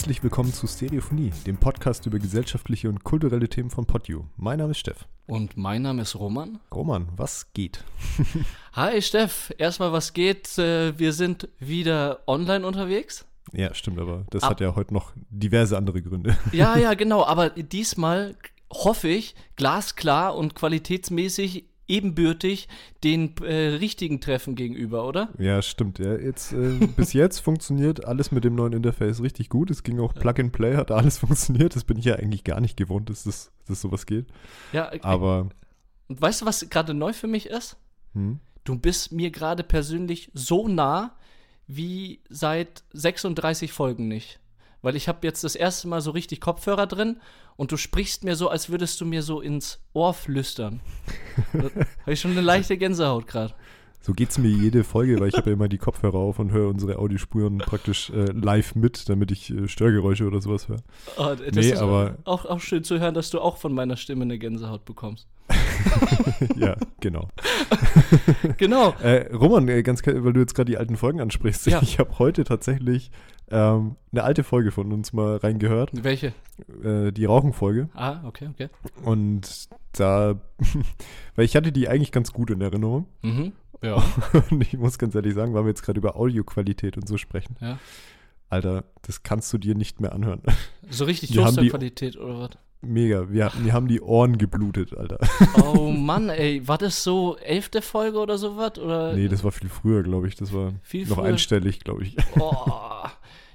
Herzlich willkommen zu Stereophonie, dem Podcast über gesellschaftliche und kulturelle Themen von PodU. Mein Name ist Steff. Und mein Name ist Roman. Roman, was geht? Hi Steff, erstmal was geht? Äh, Wir sind wieder online unterwegs. Ja, stimmt, aber das Ab- hat ja heute noch diverse andere Gründe. Ja, ja, genau, aber diesmal hoffe ich, glasklar und qualitätsmäßig ebenbürtig den äh, richtigen Treffen gegenüber, oder? Ja, stimmt. Ja, jetzt, äh, bis jetzt funktioniert alles mit dem neuen Interface richtig gut. Es ging auch Plug and Play, hat alles funktioniert. Das bin ich ja eigentlich gar nicht gewohnt, dass das, dass sowas geht. Ja, äh, Aber und weißt du, was gerade neu für mich ist? hm, Du bist mir gerade persönlich so nah wie seit 36 Folgen nicht. Weil ich habe jetzt das erste Mal so richtig Kopfhörer drin und du sprichst mir so, als würdest du mir so ins Ohr flüstern. habe ich schon eine leichte Gänsehaut gerade. so geht's mir jede Folge, weil ich habe ja immer die Kopfhörer auf und höre unsere Audiospuren praktisch äh, live mit, damit ich äh, Störgeräusche oder sowas höre. Oh, das Nee, ist aber- auch, auch schön zu hören, dass du auch von meiner Stimme eine Gänsehaut bekommst. ja, genau. Genau. Äh, Roman, äh, ganz weil du jetzt gerade die alten Folgen ansprichst, Ja. ich habe heute tatsächlich ähm, eine alte Folge von uns mal reingehört, Welche? äh, die Rauchenfolge. Ah, okay, okay. Und da, weil ich hatte die eigentlich ganz gut in Erinnerung. Mhm. Ja, Und ich muss ganz ehrlich sagen, weil wir jetzt gerade über Audioqualität und so sprechen. ja. Alter, das kannst du dir nicht mehr anhören. So richtig Wir Toasterqualität oder was? Mega. Wir, mir haben die Ohren geblutet, Alter. Oh Mann, ey, war das so elfte Folge oder sowas? Oder Nee, das war viel früher, glaube ich. Das war Viel noch früher. einstellig, glaube ich. Oh.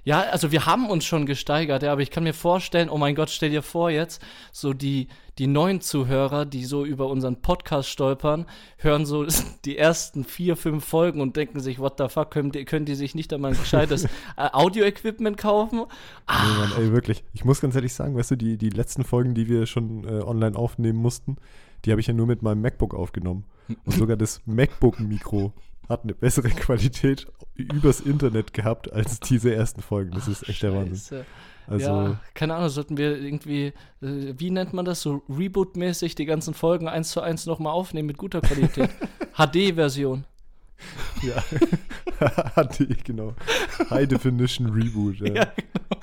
Ja, also wir haben uns schon gesteigert, ja, aber ich kann mir vorstellen, oh mein Gott, stell dir vor jetzt, so die, die neuen Zuhörer, die so über unseren Podcast stolpern, hören so die ersten vier, fünf Folgen und denken sich, what the fuck, können die, können die sich nicht einmal ein gescheites äh, Audio-Equipment kaufen? Nee, Mann, ey, wirklich. Ich muss ganz ehrlich sagen, weißt du, die, die letzten Folgen, die wir schon äh, online aufnehmen mussten, die habe ich ja nur mit meinem MacBook aufgenommen. Und sogar das MacBook-Mikro hat eine bessere Qualität übers Internet gehabt als diese ersten Folgen. Das ist echt der Wahnsinn. Also, ja, keine Ahnung, sollten wir irgendwie, äh, wie nennt man das, so Reboot-mäßig die ganzen Folgen eins zu eins nochmal aufnehmen mit guter Qualität. HD-Version. Ja. HD, genau. High Definition Reboot. Ja. Ja,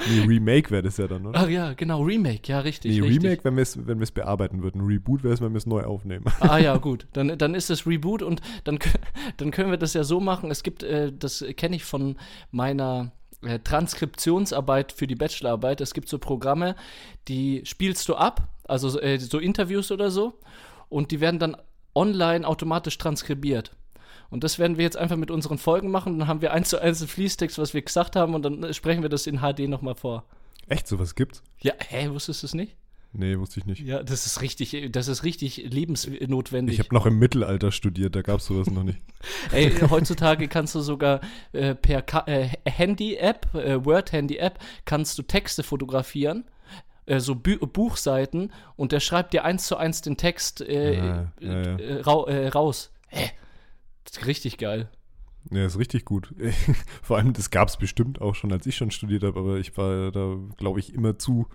Nee, Remake wäre das ja dann, oder? Ach ja, genau, Remake, ja, richtig. nee, richtig. Remake, wenn wir es wenn wir's bearbeiten würden. Reboot wäre es, wenn wir es neu aufnehmen. Ah ja, gut. Dann, dann ist es Reboot und dann, dann können wir das ja so machen. Es gibt, äh, das kenne ich von meiner äh, Transkriptionsarbeit für die Bachelorarbeit. Es gibt so Programme, die spielst du ab, also so, äh, so Interviews oder so, und die werden dann online automatisch transkribiert. Und das werden wir jetzt einfach mit unseren Folgen machen. Dann haben wir eins zu eins einen Fließtext, was wir gesagt haben, und dann sprechen wir das in HD nochmal vor. Echt, sowas gibt's? Ja, hä, wusstest du es nicht? Nee, wusste ich nicht. Ja, das ist richtig, das ist richtig lebensnotwendig. Ich habe noch im Mittelalter studiert, da gab es sowas noch nicht. Ey, heutzutage kannst du sogar äh, per äh, Handy-App, äh, Word-Handy-App, kannst du Texte fotografieren, äh, so Bü Buchseiten, und der schreibt dir eins zu eins den Text äh, Ja, ja, ja. Äh, äh, raus. Hä? Richtig geil. Ja, ist richtig gut. Vor allem, das gab es bestimmt auch schon, als ich schon studiert habe, aber ich war da, glaube ich, immer zu,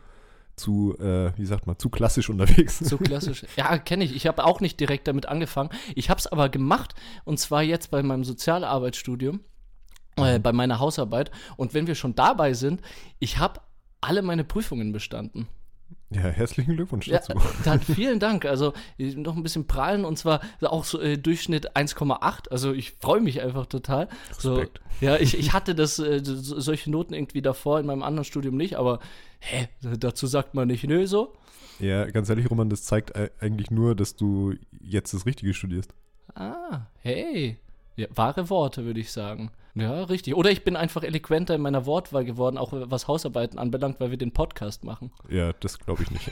zu, äh, wie sagt man, zu klassisch unterwegs. So klassisch. ja, kenne ich. Ich habe auch nicht direkt damit angefangen. Ich habe es aber gemacht, und zwar jetzt bei meinem Sozialarbeitsstudium, äh, bei meiner Hausarbeit. Und wenn wir schon dabei sind, ich habe alle meine Prüfungen bestanden. Ja, herzlichen Glückwunsch Ja, dazu. dann vielen Dank. Also äh, noch ein bisschen prallen und zwar auch so äh, Durchschnitt 1,8. Also ich freue mich einfach total. So, Respekt. ja, ich, ich hatte das, äh, so, solche Noten irgendwie davor in meinem anderen Studium nicht, aber hä, dazu sagt man nicht nö so. Ja, ganz ehrlich, Roman, das zeigt e- eigentlich nur, dass du jetzt das Richtige studierst. Ah, hey. Ja, wahre Worte, würde ich sagen. Ja, richtig. Oder ich bin einfach eloquenter in meiner Wortwahl geworden, auch was Hausarbeiten anbelangt, weil wir den Podcast machen. Ja, das glaube ich nicht.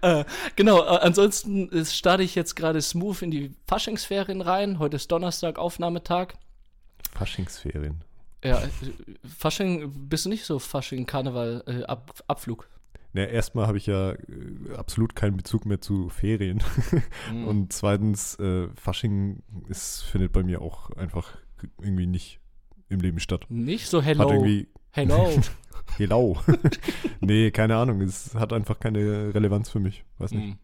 Äh, genau, äh, ansonsten äh, starte ich jetzt gerade smooth in die Faschingsferien rein. Heute ist Donnerstag, Aufnahmetag. Faschingsferien. Ja, Fasching, bist du nicht so Fasching, Karneval, äh, Ab, Abflug? Ja, erstmal habe ich ja äh, absolut keinen Bezug mehr zu Ferien. Mhm. Und zweitens, äh, Fasching ist, findet bei mir auch einfach irgendwie nicht im Leben statt. Nicht so Hat hello. irgendwie, Hello. Hello. nee, keine Ahnung. Es hat einfach keine Relevanz für mich. Weiß nicht.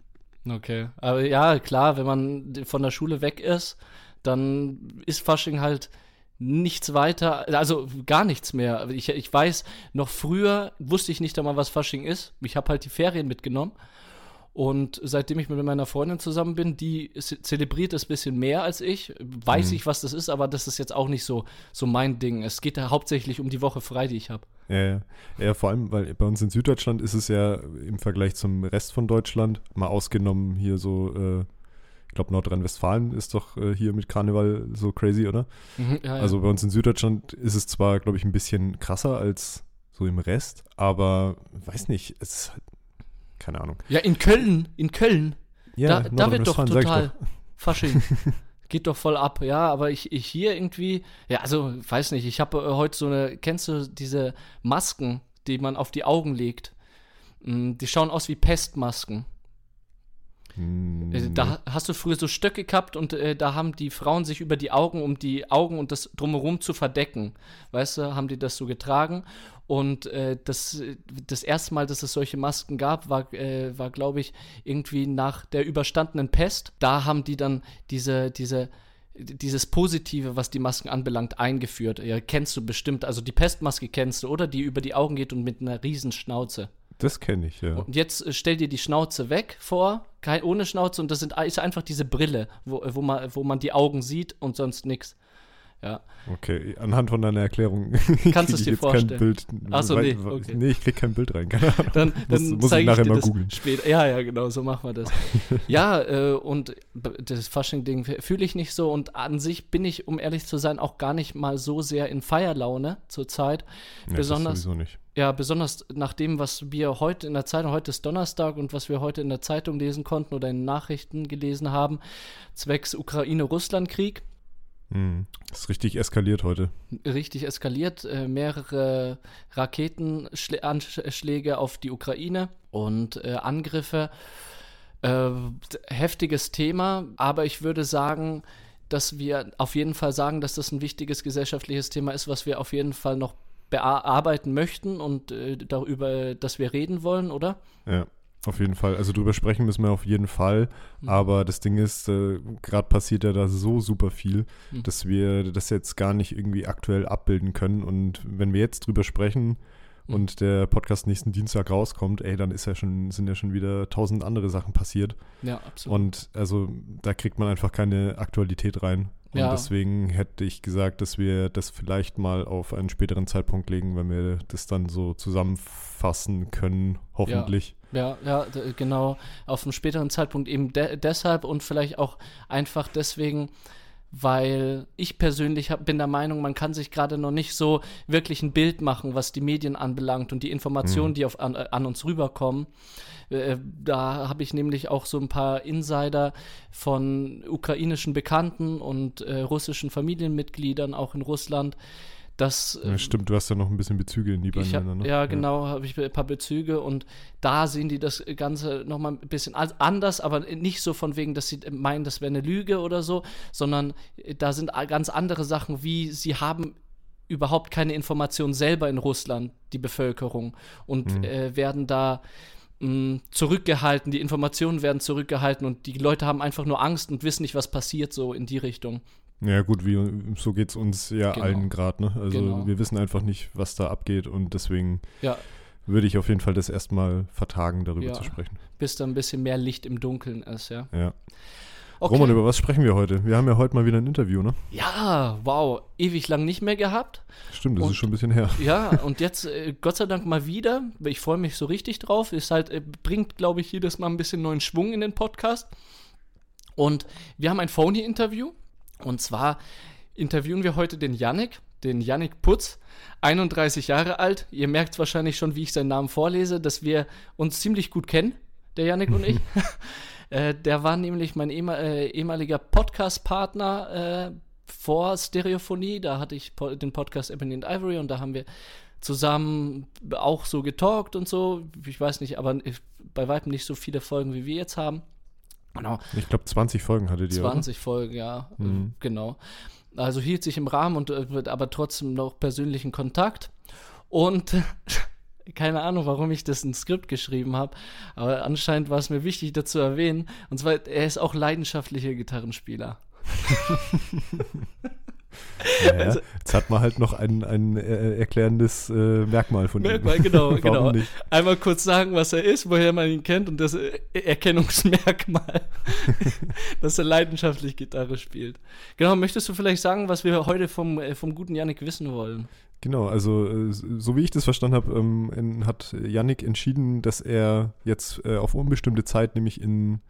Hm. Okay. Aber ja, klar, wenn man von der Schule weg ist, dann ist Fasching halt nichts weiter, also gar nichts mehr. Ich, ich weiß, noch früher wusste ich nicht einmal, was Fasching ist. Ich habe halt die Ferien mitgenommen. Und seitdem ich mit meiner Freundin zusammen bin, die zelebriert das ein bisschen mehr als ich. Weiß mhm. ich, was das ist, aber das ist jetzt auch nicht so, so mein Ding. Es geht da hauptsächlich um die Woche frei, die ich habe. Ja, ja. ja, vor allem, weil bei uns in Süddeutschland ist es ja im Vergleich zum Rest von Deutschland, mal ausgenommen hier so, äh, ich glaube Nordrhein-Westfalen ist doch äh, hier mit Karneval so crazy, oder? Mhm, ja, also bei uns in Süddeutschland ist es zwar, glaube ich, ein bisschen krasser als so im Rest, aber weiß nicht, es ist halt keine Ahnung. Ja, in Köln, in Köln. Ja, da, da wird doch total doch. Fasching. Geht doch voll ab, ja, aber ich, ich hier irgendwie, ja, also, weiß nicht, ich habe äh, heute so eine, kennst du diese Masken, die man auf die Augen legt? Mm, die schauen aus wie Pestmasken. Mm, da hast du früher so Stöcke gehabt und äh, da haben die Frauen sich über die Augen, um die Augen und das drumherum zu verdecken, weißt du, haben die das so getragen. Und äh, das, das erste Mal, dass es solche Masken gab, war, äh, war glaube ich, irgendwie nach der überstandenen Pest. Da haben die dann diese, diese, dieses Positive, was die Masken anbelangt, eingeführt. Ja, kennst du bestimmt. Also die Pestmaske kennst du, oder? Die über die Augen geht und mit einer riesen Schnauze. Das kenne ich, ja. Und jetzt äh, stell dir die Schnauze weg vor, kein, ohne Schnauze, und das sind, ist einfach diese Brille, wo, wo, man, wo man die Augen sieht und sonst nichts. Ja. Okay, anhand von deiner Erklärung kannst du es dir vorstellen. Kein Bild, Achso, nee, okay. nee, ich krieg kein Bild rein. dann dann muss, muss ich nachher ich mal googeln. Später. Ja, ja, genau, so machen wir das. ja, äh, und das Fasching-Ding fühle ich nicht so und an sich bin ich, um ehrlich zu sein, auch gar nicht mal so sehr in Feierlaune zurzeit. Ja, besonders, das sowieso nicht. Ja, besonders nach dem, was wir heute in der Zeitung, heute ist Donnerstag und was wir heute in der Zeitung lesen konnten oder in Nachrichten gelesen haben, zwecks Ukraine-Russland-Krieg hm. Ist richtig eskaliert heute. Richtig eskaliert. Äh, mehrere Raketenanschläge auf die Ukraine und äh, Angriffe. Äh, heftiges Thema, aber ich würde sagen, dass wir auf jeden Fall sagen, dass das ein wichtiges gesellschaftliches Thema ist, was wir auf jeden Fall noch bearbeiten möchten und äh, darüber, dass wir reden wollen, oder? Ja. Auf jeden Fall. Also drüber sprechen müssen wir auf jeden Fall. Mhm. Aber das Ding ist, äh, gerade passiert ja da so super viel, mhm. dass wir das jetzt gar nicht irgendwie aktuell abbilden können. Und wenn wir jetzt drüber sprechen mhm. und der Podcast nächsten Dienstag rauskommt, ey, dann ist ja schon, sind ja schon wieder tausend andere Sachen passiert. Ja, absolut. Und also da kriegt man einfach keine Aktualität rein. Und ja. deswegen hätte ich gesagt, dass wir das vielleicht mal auf einen späteren Zeitpunkt legen, wenn wir das dann so zusammenfassen können, hoffentlich. Ja, ja, ja genau. Auf einem späteren Zeitpunkt eben de deshalb und vielleicht auch einfach deswegen, weil ich persönlich hab, bin der Meinung, man kann sich gerade noch nicht so wirklich ein Bild machen, was die Medien anbelangt und die Informationen, mhm. die auf, an, an, uns rüberkommen. Äh, da habe ich nämlich auch so ein paar Insider von ukrainischen Bekannten und äh, russischen Familienmitgliedern auch in Russland, das, ja, stimmt, du hast ja noch ein bisschen Bezüge in die beiden Länder, ne? Ja, genau, habe ich ein paar Bezüge und da sehen die das Ganze nochmal ein bisschen anders, aber nicht so von wegen, dass sie meinen, das wäre eine Lüge oder so, sondern da sind ganz andere Sachen, wie sie haben überhaupt keine Informationen selber in Russland, die Bevölkerung, und mhm. äh, werden da mh, zurückgehalten, die Informationen werden zurückgehalten und die Leute haben einfach nur Angst und wissen nicht, was passiert, so in die Richtung. Ja, gut, wie, so geht es uns ja genau. allen gerade, ne? Also genau. wir wissen einfach nicht, was da abgeht und deswegen ja. würde ich auf jeden Fall das erstmal vertagen, darüber ja. zu sprechen. Bis da ein bisschen mehr Licht im Dunkeln ist, ja. Ja. Okay. Roman, über was sprechen wir heute? Wir haben ja heute mal wieder ein Interview, ne? Ja, wow, ewig lang nicht mehr gehabt. Stimmt, das und, ist schon ein bisschen her. Ja, und jetzt äh, Gott sei Dank mal wieder. Ich freue mich so richtig drauf. Ist halt, äh, bringt, glaube ich, jedes Mal ein bisschen neuen Schwung in den Podcast. Und wir haben ein Phony-Interview und zwar interviewen wir heute den Yannick, den Yannick Putz, 31 Jahre alt. Ihr merkt wahrscheinlich schon, wie ich seinen Namen vorlese, dass wir uns ziemlich gut kennen, der Yannick und ich. äh, der war nämlich mein ehm äh, ehemaliger Podcast-Partner äh, vor Stereophonie. Da hatte ich po den Podcast Ebony and Ivory und da haben wir zusammen auch so getalkt und so. Ich weiß nicht, aber bei weitem nicht so viele Folgen, wie wir jetzt haben. Genau. Ich glaube, 20 Folgen hatte die. 20 oder? Folgen, ja, mhm. genau. Also hielt sich im Rahmen und äh, aber trotzdem noch persönlichen Kontakt. Und keine Ahnung, warum ich das ins Skript geschrieben habe, aber anscheinend war es mir wichtig, dazu erwähnen. Und zwar, er ist auch leidenschaftlicher Gitarrenspieler. Naja, also, jetzt hat man halt noch ein, ein äh, erklärendes äh, Merkmal von Merkmal, ihm. Genau, genau. Nicht? Einmal kurz sagen, was er ist, woher man ihn kennt und das äh, Erkennungsmerkmal, dass er leidenschaftlich Gitarre spielt. Genau, möchtest du vielleicht sagen, was wir heute vom, äh, vom guten Yannick wissen wollen? Genau, also so wie ich das verstanden habe, ähm, hat Yannick entschieden, dass er jetzt auf unbestimmte Zeit nämlich in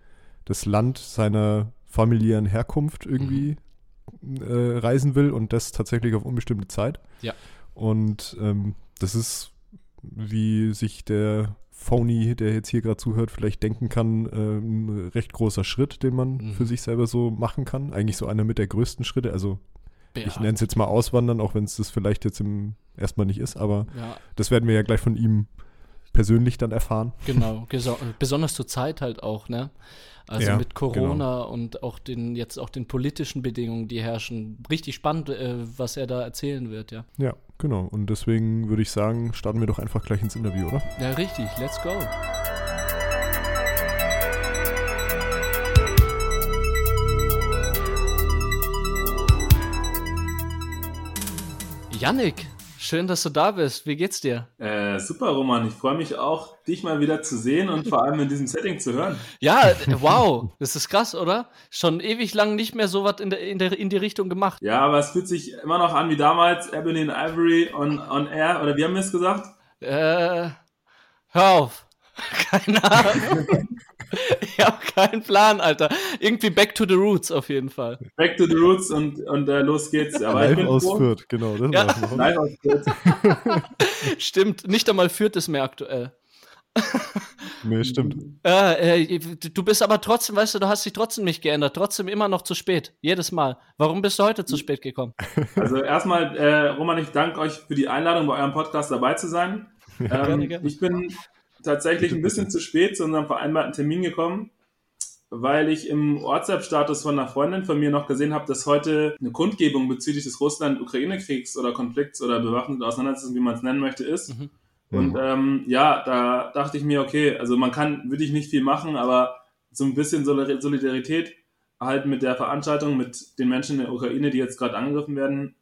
das Land seiner familiären Herkunft irgendwie mhm. Äh, reisen will und das tatsächlich auf unbestimmte Zeit. Ja. Und ähm, das ist, wie sich der Phony, der jetzt hier gerade zuhört, vielleicht denken kann, äh, ein recht großer Schritt, den man mhm. für sich selber so machen kann. Eigentlich so einer mit der größten Schritte. Also ja. ich nenne es jetzt mal Auswandern, auch wenn es das vielleicht jetzt im erstmal nicht ist, aber ja. das werden wir ja gleich von ihm persönlich dann erfahren. Genau, besonders zur Zeit halt auch, ne? Also ja, mit Corona genau. und auch den jetzt auch den politischen Bedingungen, die herrschen. Richtig spannend, äh, was er da erzählen wird, ja. Ja, genau. Und deswegen würde ich sagen, starten wir doch einfach gleich ins Interview, oder? Ja, richtig. Let's go. Yannick, Schön, dass du da bist. Wie geht's dir? Äh, super, Roman. Ich freue mich auch, dich mal wieder zu sehen und vor allem in diesem Setting zu hören. Ja, wow. Das ist krass, oder? Schon ewig lang nicht mehr so was in, der, in, der, in die Richtung gemacht. Ja, aber es fühlt sich immer noch an wie damals Ebony and Ivory on, on Air. Oder wie haben wir es gesagt? Äh, hör auf. Keine Ahnung. ich habe keinen Plan, Alter. Irgendwie Back to the Roots auf jeden Fall. Back to the Roots und, und äh, los geht's. Aber Live aus Fürth, genau. Das ja. Live aus Fürth. stimmt, nicht einmal Fürth ist mehr aktuell. nee, stimmt. Äh, äh, du bist aber trotzdem, weißt du, du hast dich trotzdem nicht geändert. Trotzdem immer noch zu spät. Jedes Mal. Warum bist du heute zu spät gekommen? Also erstmal, äh, Roman, ich danke euch für die Einladung, bei eurem Podcast dabei zu sein. Ähm, gerne, gerne. Ich bin tatsächlich ein bisschen zu spät zu unserem vereinbarten Termin gekommen, weil ich im WhatsApp-Status von einer Freundin von mir noch gesehen habe, dass heute eine Kundgebung bezüglich des Russland-Ukraine-Kriegs oder Konflikts oder bewaffneten Auseinandersetzung, wie man es nennen möchte, ist. Mhm. Und ähm, ja, da dachte ich mir, okay, also man kann, würde ich nicht viel machen, aber so ein bisschen Solidarität halt mit der Veranstaltung, mit den Menschen in der Ukraine, die jetzt gerade angegriffen werden,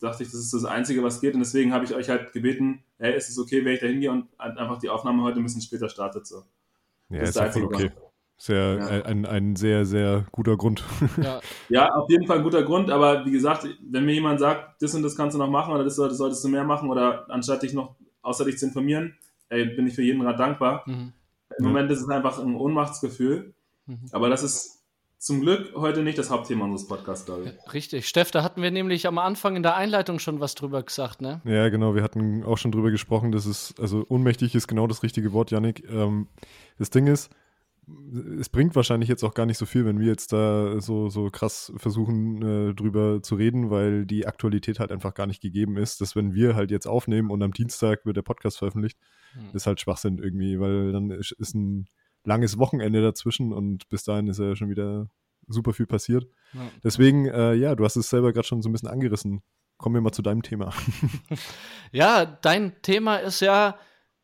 dachte ich, das ist das Einzige, was geht. Und deswegen habe ich euch halt gebeten, hey, ist es okay, wenn ich da hingehe und einfach die Aufnahme heute ein bisschen später startet. So. Ja, das ist, ist voll okay. Sehr, ja. ein, ein sehr, sehr guter Grund. Ja. ja, auf jeden Fall ein guter Grund, aber wie gesagt, wenn mir jemand sagt, das und das kannst du noch machen oder das solltest, solltest du mehr machen oder anstatt dich noch, außer dich zu informieren, ey, bin ich für jeden Rat dankbar. Mhm. Im Moment ist es einfach ein Ohnmachtsgefühl, mhm. aber das ist zum Glück heute nicht das Hauptthema unseres Podcasts, glaube ich. Richtig. Steff, da hatten wir nämlich am Anfang in der Einleitung schon was drüber gesagt, ne? Ja, genau. Wir hatten auch schon drüber gesprochen, dass es, also unmächtig ist genau das richtige Wort, Yannick. Ähm, das Ding ist, es bringt wahrscheinlich jetzt auch gar nicht so viel, wenn wir jetzt da so, so krass versuchen, äh, drüber zu reden, weil die Aktualität halt einfach gar nicht gegeben ist, dass wenn wir halt jetzt aufnehmen und am Dienstag wird der Podcast veröffentlicht, hm. ist halt Schwachsinn irgendwie, weil dann ist, ist ein langes Wochenende dazwischen und bis dahin ist ja schon wieder super viel passiert. Ja. Deswegen, äh, ja, du hast es selber gerade schon so ein bisschen angerissen. Kommen wir mal zu deinem Thema. ja, dein Thema ist ja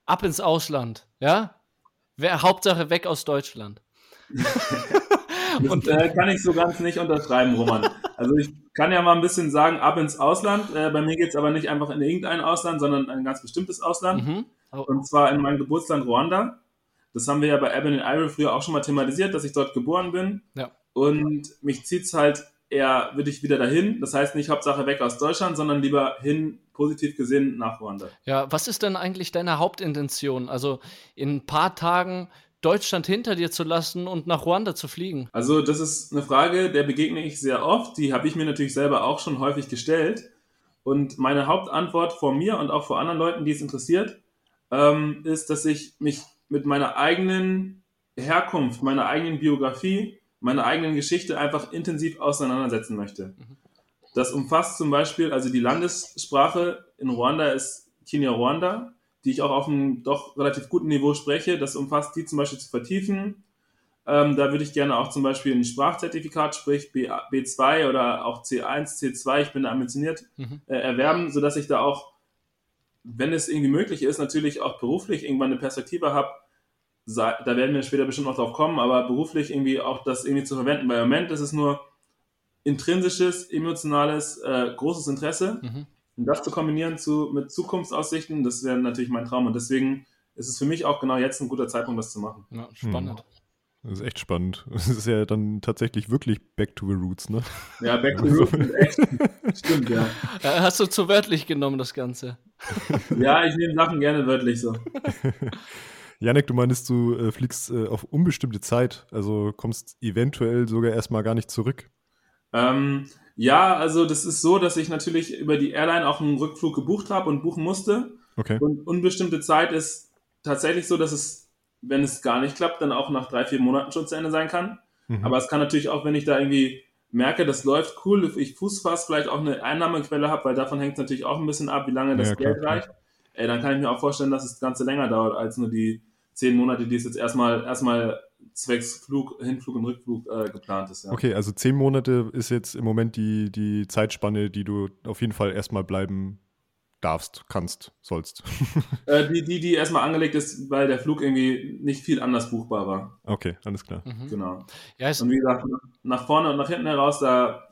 ab ins Ausland, ja? Wer, Hauptsache weg aus Deutschland. und äh, kann ich so ganz nicht unterschreiben, Roman. Also ich kann ja mal ein bisschen sagen, ab ins Ausland. Äh, bei mir geht es aber nicht einfach in irgendein Ausland, sondern ein ganz bestimmtes Ausland. Mhm. Oh. Und zwar in mein Geburtsland Ruanda. Das haben wir ja bei Ebony Ivory früher auch schon mal thematisiert, dass ich dort geboren bin. Ja. Und mich zieht es halt eher, würde ich wieder dahin. Das heißt nicht Hauptsache weg aus Deutschland, sondern lieber hin, positiv gesehen, nach Ruanda. Ja, was ist denn eigentlich deine Hauptintention? Also in ein paar Tagen Deutschland hinter dir zu lassen und nach Ruanda zu fliegen? Also das ist eine Frage, der begegne ich sehr oft. Die habe ich mir natürlich selber auch schon häufig gestellt. Und meine Hauptantwort vor mir und auch vor anderen Leuten, die es interessiert, ähm, ist, dass ich mich mit meiner eigenen Herkunft, meiner eigenen Biografie, meiner eigenen Geschichte einfach intensiv auseinandersetzen möchte. Das umfasst zum Beispiel, also die Landessprache in Ruanda ist Kinyarwanda, die ich auch auf einem doch relativ guten Niveau spreche. Das umfasst die zum Beispiel zu vertiefen. Ähm, da würde ich gerne auch zum Beispiel ein Sprachzertifikat, sprich B, B2 oder auch C1, C2, ich bin da ambitioniert, mhm. äh, erwerben, sodass ich da auch wenn es irgendwie möglich ist, natürlich auch beruflich irgendwann eine Perspektive habe, da werden wir später bestimmt noch drauf kommen, aber beruflich irgendwie auch das irgendwie zu verwenden. Weil im Moment ist es nur intrinsisches, emotionales, äh, großes Interesse. Mhm. Und das zu kombinieren zu, mit Zukunftsaussichten, das wäre natürlich mein Traum. Und deswegen ist es für mich auch genau jetzt ein guter Zeitpunkt, das zu machen. Ja, spannend. Hm. Das ist echt spannend. Das ist ja dann tatsächlich wirklich Back to the Roots, ne? Ja, Back to the Roots ist echt. Stimmt, ja. Hast du zu wörtlich genommen, das Ganze? Ja, ich nehme Sachen gerne wörtlich so. Janek, du meinst, du äh, fliegst äh, auf unbestimmte Zeit, also kommst eventuell sogar erstmal gar nicht zurück. Ähm, ja, also das ist so, dass ich natürlich über die Airline auch einen Rückflug gebucht habe und buchen musste. Okay. Und unbestimmte Zeit ist tatsächlich so, dass es, wenn es gar nicht klappt, dann auch nach drei, vier Monaten schon zu Ende sein kann. Mhm. Aber es kann natürlich auch, wenn ich da irgendwie merke, das läuft cool, ich Fußfass vielleicht auch eine Einnahmequelle habe, weil davon hängt es natürlich auch ein bisschen ab, wie lange das ja, Geld klar, reicht. Ey, dann kann ich mir auch vorstellen, dass das Ganze länger dauert als nur die zehn Monate, die es jetzt erstmal, erstmal zwecks Flug, Hinflug und Rückflug äh, geplant ist. Ja. Okay, also zehn Monate ist jetzt im Moment die, die Zeitspanne, die du auf jeden Fall erstmal bleiben darfst, kannst, sollst. Äh, die, die, die erstmal angelegt ist, weil der Flug irgendwie nicht viel anders buchbar war. Okay, alles klar. Mhm. Genau. Ja, und wie gesagt, nach vorne und nach hinten heraus, da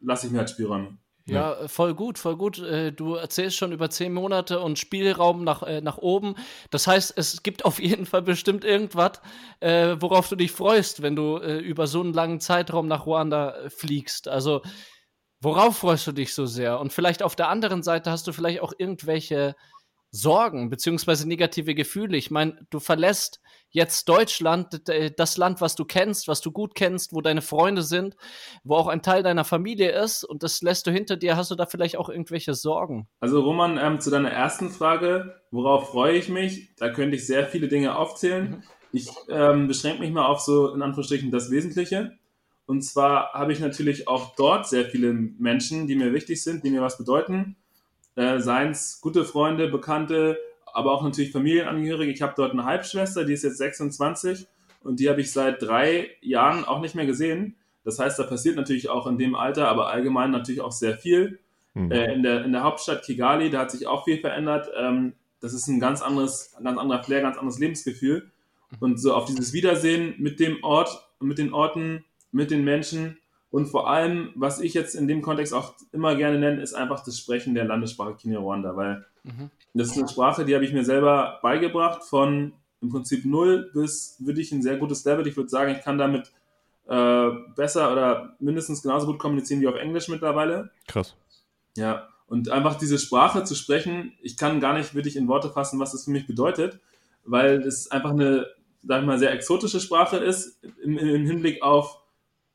lasse ich mir halt Spielräume. Ja, ja, voll gut, voll gut. Äh, du erzählst schon über zehn Monate und Spielraum nach, äh, nach oben. Das heißt, es gibt auf jeden Fall bestimmt irgendwas, äh, worauf du dich freust, wenn du über so einen langen Zeitraum nach Ruanda fliegst. Also, worauf freust du dich so sehr? Und vielleicht auf der anderen Seite hast du vielleicht auch irgendwelche Sorgen beziehungsweise negative Gefühle. Ich meine, du verlässt jetzt Deutschland, das Land, was du kennst, was du gut kennst, wo deine Freunde sind, wo auch ein Teil deiner Familie ist und das lässt du hinter dir. Hast du da vielleicht auch irgendwelche Sorgen? Also Roman, ähm, zu deiner ersten Frage, worauf freue ich mich? Da könnte ich sehr viele Dinge aufzählen. Mhm. Ich ähm, beschränke mich mal auf so in Anführungsstrichen das Wesentliche. Und zwar habe ich natürlich auch dort sehr viele Menschen, die mir wichtig sind, die mir was bedeuten äh, seien es gute Freunde, Bekannte, aber auch natürlich Familienangehörige. Ich habe dort eine Halbschwester, die ist jetzt 26 und die habe ich seit drei Jahren auch nicht mehr gesehen. Das heißt, da passiert natürlich auch in dem Alter, aber allgemein natürlich auch sehr viel. Mhm. Äh, in, der, in der Hauptstadt Kigali, da hat sich auch viel verändert. Ähm, das ist ein ganz anderes, ein ganz anderer Flair, ganz anderes Lebensgefühl. Und so auf dieses Wiedersehen mit dem Ort, mit den Orten, mit den Menschen, und vor allem, was ich jetzt in dem Kontext auch immer gerne nenne, ist einfach das Sprechen der Landessprache Kinyarwanda, weil mhm. das ist eine Sprache, die habe ich mir selber beigebracht, von im Prinzip null bis wirklich ein sehr gutes Level. Ich würde sagen, ich kann damit äh, besser oder mindestens genauso gut kommunizieren wie auf Englisch mittlerweile. Krass. Ja, und einfach diese Sprache zu sprechen, ich kann gar nicht wirklich in Worte fassen, was das für mich bedeutet, weil es einfach eine, sag ich mal, sehr exotische Sprache ist im, im Hinblick auf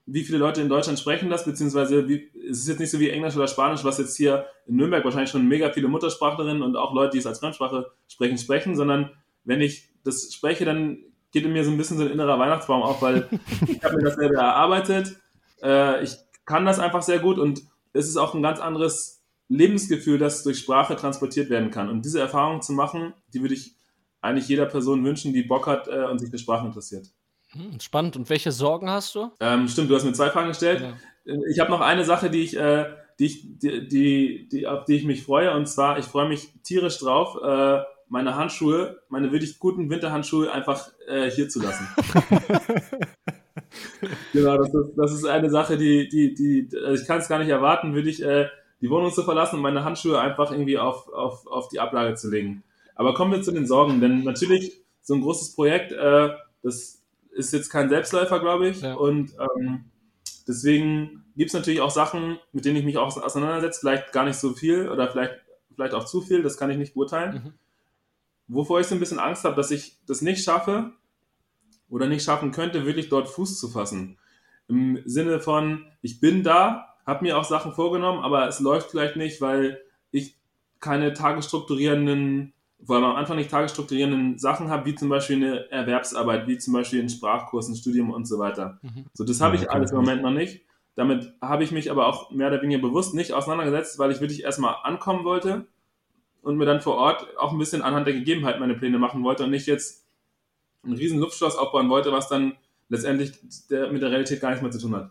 wie viele Leute in Deutschland sprechen das, beziehungsweise wie, es ist jetzt nicht so wie Englisch oder Spanisch, was jetzt hier in Nürnberg wahrscheinlich schon mega viele Muttersprachlerinnen und auch Leute, die es als Fremdsprache sprechen, sprechen, sondern wenn ich das spreche, dann geht in mir so ein bisschen so ein innerer Weihnachtsbaum auf, weil ich habe mir das selber erarbeitet, äh, ich kann das einfach sehr gut und es ist auch ein ganz anderes Lebensgefühl, das durch Sprache transportiert werden kann. Und diese Erfahrung zu machen, die würde ich eigentlich jeder Person wünschen, die Bock hat äh, und sich für Sprache interessiert. Hm, spannend. Und welche Sorgen hast du? Ähm, stimmt, du hast mir zwei Fragen gestellt. Ja. Ich habe noch eine Sache, die ich, äh, die ich, die, die, die, auf die ich mich freue. Und zwar, ich freue mich tierisch drauf, äh, meine Handschuhe, meine wirklich guten Winterhandschuhe einfach äh, hier zu lassen. genau, das ist, das ist eine Sache, die, die, die, also ich kann es gar nicht erwarten, würde ich äh, die Wohnung zu verlassen und meine Handschuhe einfach irgendwie auf, auf, auf die Ablage zu legen. Aber kommen wir zu den Sorgen, denn natürlich so ein großes Projekt, äh, das ist jetzt kein Selbstläufer, glaube ich. Ja. Und ähm, deswegen gibt es natürlich auch Sachen, mit denen ich mich auch auseinandersetze. Vielleicht gar nicht so viel oder vielleicht, vielleicht auch zu viel, das kann ich nicht beurteilen. Mhm. Wovor ich so ein bisschen Angst habe, dass ich das nicht schaffe oder nicht schaffen könnte, wirklich dort Fuß zu fassen. Im Sinne von, ich bin da, habe mir auch Sachen vorgenommen, aber es läuft vielleicht nicht, weil ich keine tagesstrukturierenden vor allem am Anfang nicht tagesstrukturierenden Sachen habe, wie zum Beispiel eine Erwerbsarbeit, wie zum Beispiel ein Sprachkurs, ein Studium und so weiter. Mhm. So, das habe ich alles im Moment noch nicht. Damit habe ich mich aber auch mehr oder weniger bewusst nicht auseinandergesetzt, weil ich wirklich erstmal ankommen wollte und mir dann vor Ort auch ein bisschen anhand der Gegebenheiten meine Pläne machen wollte und nicht jetzt ein riesen Luftschloss aufbauen wollte, was dann letztendlich der, mit der Realität gar nichts mehr zu tun hat.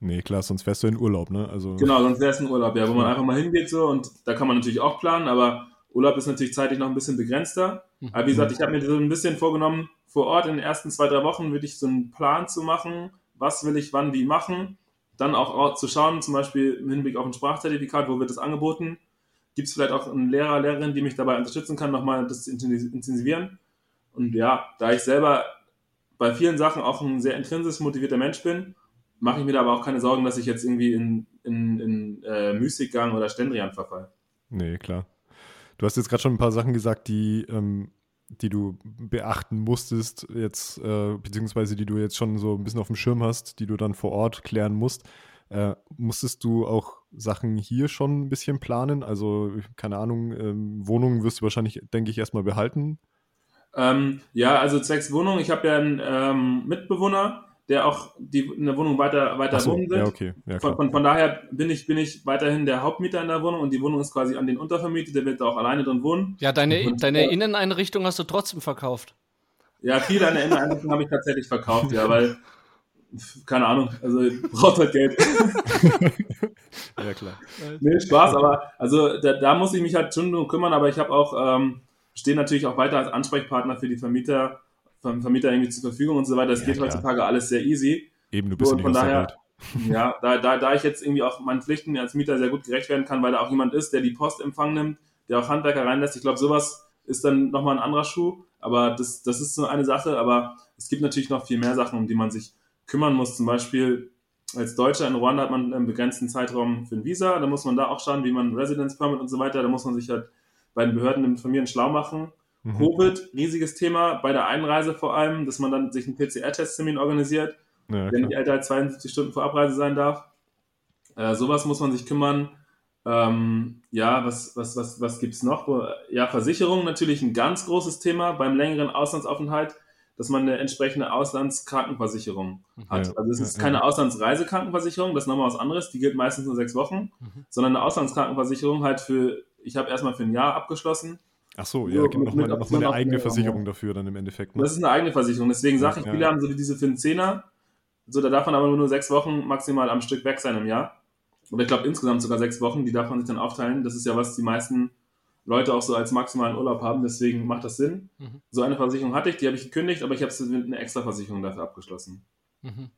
Nee, klar, sonst wärst du in Urlaub, ne? Also genau, sonst wärst du in Urlaub, ja, wo man einfach mal hingeht so und da kann man natürlich auch planen, aber Urlaub ist natürlich zeitlich noch ein bisschen begrenzter. Mhm. Aber wie gesagt, ich habe mir so ein bisschen vorgenommen, vor Ort in den ersten zwei, drei Wochen würde ich so einen Plan zu machen, was will ich wann wie machen. dann auch zu schauen, zum Beispiel im Hinblick auf ein Sprachzertifikat, wo wird das angeboten? Gibt es vielleicht auch einen Lehrer, Lehrerin, die mich dabei unterstützen kann, nochmal das zu intensivieren? Und ja, da ich selber bei vielen Sachen auch ein sehr intrinsisch motivierter Mensch bin, mache ich mir da aber auch keine Sorgen, dass ich jetzt irgendwie in, in, in äh, Müßiggang oder Stendrian verfall. Nee, klar. Du hast jetzt gerade schon ein paar Sachen gesagt, die, ähm, die du beachten musstest, jetzt, äh, beziehungsweise die du jetzt schon so ein bisschen auf dem Schirm hast, die du dann vor Ort klären musst. Äh, musstest du auch Sachen hier schon ein bisschen planen? Also, keine Ahnung, ähm, Wohnungen wirst du wahrscheinlich, denke ich, erstmal behalten. Ähm, ja, also zwecks Wohnung, ich habe ja einen ähm, Mitbewohner, der auch die, in der Wohnung weiter, weiter so, wohnen wird. Ja, okay. Ja, von, von, von, daher bin ich, bin ich weiterhin der Hauptmieter in der Wohnung und die Wohnung ist quasi an den untervermietet, der wird da auch alleine drin wohnen. Ja, deine, und, deine äh, Inneneinrichtung hast du trotzdem verkauft. Ja, viele an der Inneneinrichtung habe ich tatsächlich verkauft, ja, weil, keine Ahnung, also braucht halt Geld. ja, klar. Nee, Spaß, aber also da, da muss ich mich halt schon drum kümmern, aber ich habe auch, ähm, stehe natürlich auch weiter als Ansprechpartner für die Vermieter Vermieter irgendwie zur Verfügung und so weiter. Das ja, geht klar. heutzutage alles sehr easy. Eben, du bist so, von daher, ja, da, da, da ich jetzt irgendwie auch meinen Pflichten als Mieter sehr gut gerecht werden kann, weil da auch jemand ist, der die Postempfang nimmt, der auch Handwerker reinlässt. Ich glaube, sowas ist dann nochmal ein anderer Schuh. Aber das, das ist so eine Sache. Aber es gibt natürlich noch viel mehr Sachen, um die man sich kümmern muss. Zum Beispiel als Deutscher in Ruanda hat man einen begrenzten Zeitraum für ein Visa. Da muss man da auch schauen, wie man Residence Permit und so weiter. Da muss man sich halt bei den Behörden informieren, schlau machen. Mhm. Covid, riesiges Thema, bei der Einreise vor allem, dass man dann sich einen PCR-Testtermin organisiert, ja, der nicht älter als 72 Stunden vor Abreise sein darf. Äh, sowas muss man sich kümmern. Ähm, ja, was, was, was, was gibt es noch? Ja, Versicherung natürlich ein ganz großes Thema beim längeren Auslandsaufenthalt, dass man eine entsprechende Auslandskrankenversicherung hat. Ja, also es ist ja, keine ja. Auslandsreisekrankenversicherung, das ist nochmal was anderes, die gilt meistens nur sechs Wochen, mhm. sondern eine Auslandskrankenversicherung halt für, ich habe erstmal für ein Jahr abgeschlossen Ach so, ja, gibt nochmal noch mal eine eigene Versicherung dafür dann im Endeffekt. Ne? Das ist eine eigene Versicherung. Deswegen sage ich, ja. viele haben so wie diese für einen Zehner. So, da darf man aber nur sechs Wochen maximal am Stück weg sein im Jahr. Oder ich glaube insgesamt sogar sechs Wochen, die darf man sich dann aufteilen. Das ist ja, was die meisten Leute auch so als maximalen Urlaub haben, deswegen macht das Sinn. Mhm. So eine Versicherung hatte ich, die habe ich gekündigt, aber ich habe es mit einer extra Versicherung dafür abgeschlossen. Mhm.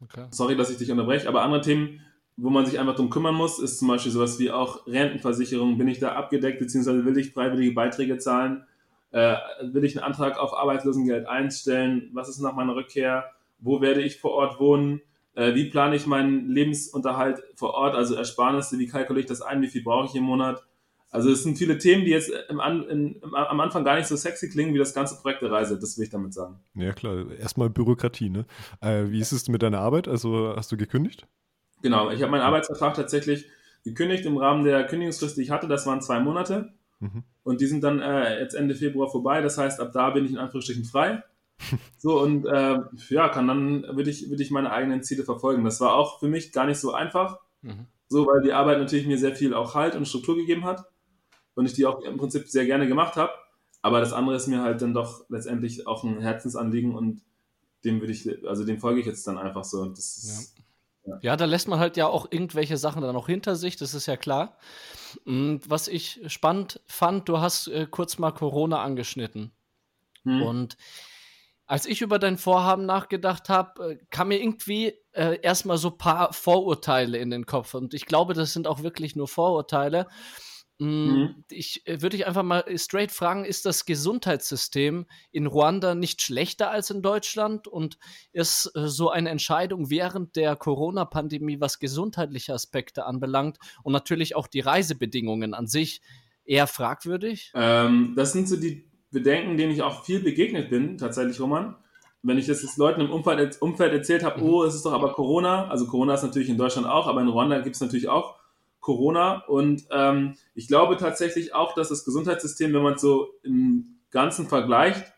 Okay. Sorry, dass ich dich unterbreche, aber andere Themen wo man sich einfach drum kümmern muss, ist zum Beispiel sowas wie auch Rentenversicherung. Bin ich da abgedeckt, beziehungsweise will ich freiwillige Beiträge zahlen? Äh, will ich einen Antrag auf Arbeitslosengeld einstellen? Was ist nach meiner Rückkehr? Wo werde ich vor Ort wohnen? Äh, wie plane ich meinen Lebensunterhalt vor Ort? Also Ersparnisse, wie kalkuliere ich das ein? Wie viel brauche ich im Monat? Also es sind viele Themen, die jetzt im, in, im, am Anfang gar nicht so sexy klingen wie das ganze Projekt der Reise. Das will ich damit sagen. Ja klar, erstmal Bürokratie. Ne? Äh, wie ist es mit deiner Arbeit? Also hast du gekündigt? Genau, ich habe meinen Arbeitsvertrag tatsächlich gekündigt im Rahmen der Kündigungsfrist, die ich hatte. Das waren zwei Monate. Mhm. Und die sind dann äh, jetzt Ende Februar vorbei. Das heißt, ab da bin ich in Anführungsstrichen frei. So, und äh, ja, kann dann, würde ich, würd ich meine eigenen Ziele verfolgen. Das war auch für mich gar nicht so einfach. Mhm. So, weil die Arbeit natürlich mir sehr viel auch Halt und Struktur gegeben hat. Und ich die auch im Prinzip sehr gerne gemacht habe. Aber das andere ist mir halt dann doch letztendlich auch ein Herzensanliegen und dem würde ich, also dem folge ich jetzt dann einfach so. Das ja. Ja. da lässt man halt ja auch irgendwelche Sachen dann noch hinter sich, das ist ja klar. Und was ich spannend fand, du hast äh, kurz mal Corona angeschnitten. Hm. Und als ich über dein Vorhaben nachgedacht habe, äh, kam mir irgendwie äh, erstmal so ein paar Vorurteile in den Kopf. Und ich glaube, das sind auch wirklich nur Vorurteile. Mhm. Mm, ich äh, würde dich einfach mal straight fragen, ist das Gesundheitssystem in Ruanda nicht schlechter als in Deutschland und ist äh, so eine Entscheidung während der Corona-Pandemie, was gesundheitliche Aspekte anbelangt und natürlich auch die Reisebedingungen an sich eher fragwürdig? Ähm, das sind so die Bedenken, denen ich auch viel begegnet bin, tatsächlich, Roman. Wenn ich das jetzt Leuten im Umfeld, Umfeld erzählt habe, mhm. oh, es ist doch aber Corona, also Corona ist natürlich in Deutschland auch, aber in Ruanda gibt es natürlich auch Corona. Und ähm, ich glaube tatsächlich auch, dass das Gesundheitssystem, wenn man es so im Ganzen vergleicht,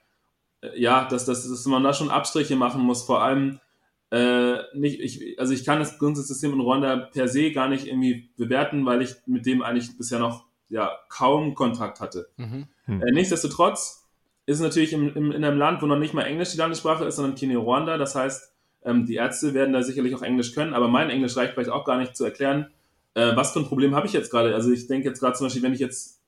äh, ja, dass, dass, dass man da schon Abstriche machen muss. Vor allem äh, nicht, ich, also ich kann das Gesundheitssystem in Ruanda per se gar nicht irgendwie bewerten, weil ich mit dem eigentlich bisher noch ja, kaum Kontakt hatte. Mhm. Hm. Äh, nichtsdestotrotz ist es natürlich im, im, in einem Land, wo noch nicht mal Englisch die Landessprache ist, sondern Kini Ruanda. Das heißt, ähm, die Ärzte werden da sicherlich auch Englisch können, aber mein Englisch reicht vielleicht auch gar nicht zu erklären, äh, was für ein Problem habe ich jetzt gerade? Also ich denke jetzt gerade zum Beispiel, wenn ich jetzt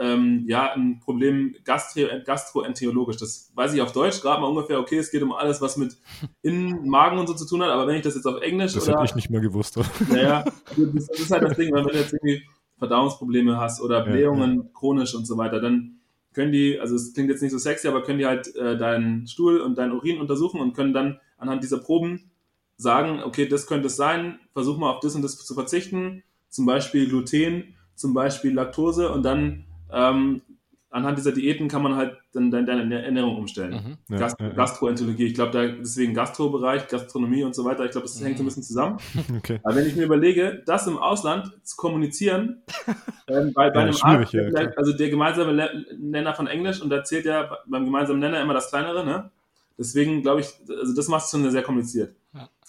ähm, ja, ein Problem gastro gastroenterologisch. Das weiß ich auf Deutsch gerade mal ungefähr, okay, es geht um alles, was mit Innen, Magen und so zu tun hat, aber wenn ich das jetzt auf Englisch Das oder... hätte ich nicht mehr gewusst. Naja, das, das ist halt das Ding, wenn du jetzt irgendwie Verdauungsprobleme hast oder Blähungen chronisch und so weiter, dann können die, also es klingt jetzt nicht so sexy, aber können die halt äh, deinen Stuhl und deinen Urin untersuchen und können dann anhand dieser Proben sagen, okay, das könnte es sein, versuch mal auf das und das zu verzichten, zum Beispiel Gluten, zum Beispiel Laktose und dann ähm, anhand dieser Diäten kann man halt dann deine, deine Ernährung umstellen. Mhm. Ja, Gast ja, ja. Gastroenterologie, ich glaube, da deswegen Gastrobereich, Gastronomie und so weiter, ich glaube, das hängt so ein bisschen zusammen. Okay. Aber wenn ich mir überlege, das im Ausland zu kommunizieren, ähm, bei, bei Ja, einem Arzt, also der gemeinsame Nenner von Englisch und da zählt ja beim gemeinsamen Nenner immer das kleinere, ne? Deswegen glaube ich, also das macht es schon sehr kompliziert.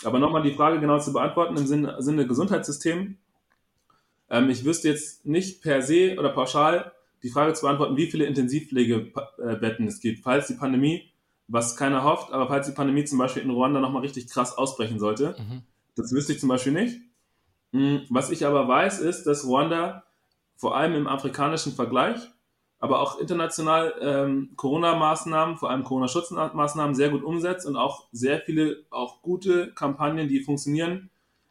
Aber nochmal die Frage genau zu beantworten im Sinne, Sinne Gesundheitssystem. Ähm, ich wüsste jetzt nicht per se oder pauschal die Frage zu beantworten, wie viele Intensivpflegebetten es gibt, falls die Pandemie, was keiner hofft, aber falls die Pandemie zum Beispiel in Ruanda nochmal richtig krass ausbrechen sollte, Mhm. das wüsste ich zum Beispiel nicht. Mm, Was ich aber weiß, ist, dass Ruanda vor allem im afrikanischen Vergleich, aber auch international ähm, Corona-Maßnahmen, vor allem Corona-Schutzmaßnahmen sehr gut umsetzt und auch sehr viele auch gute Kampagnen, die funktionieren,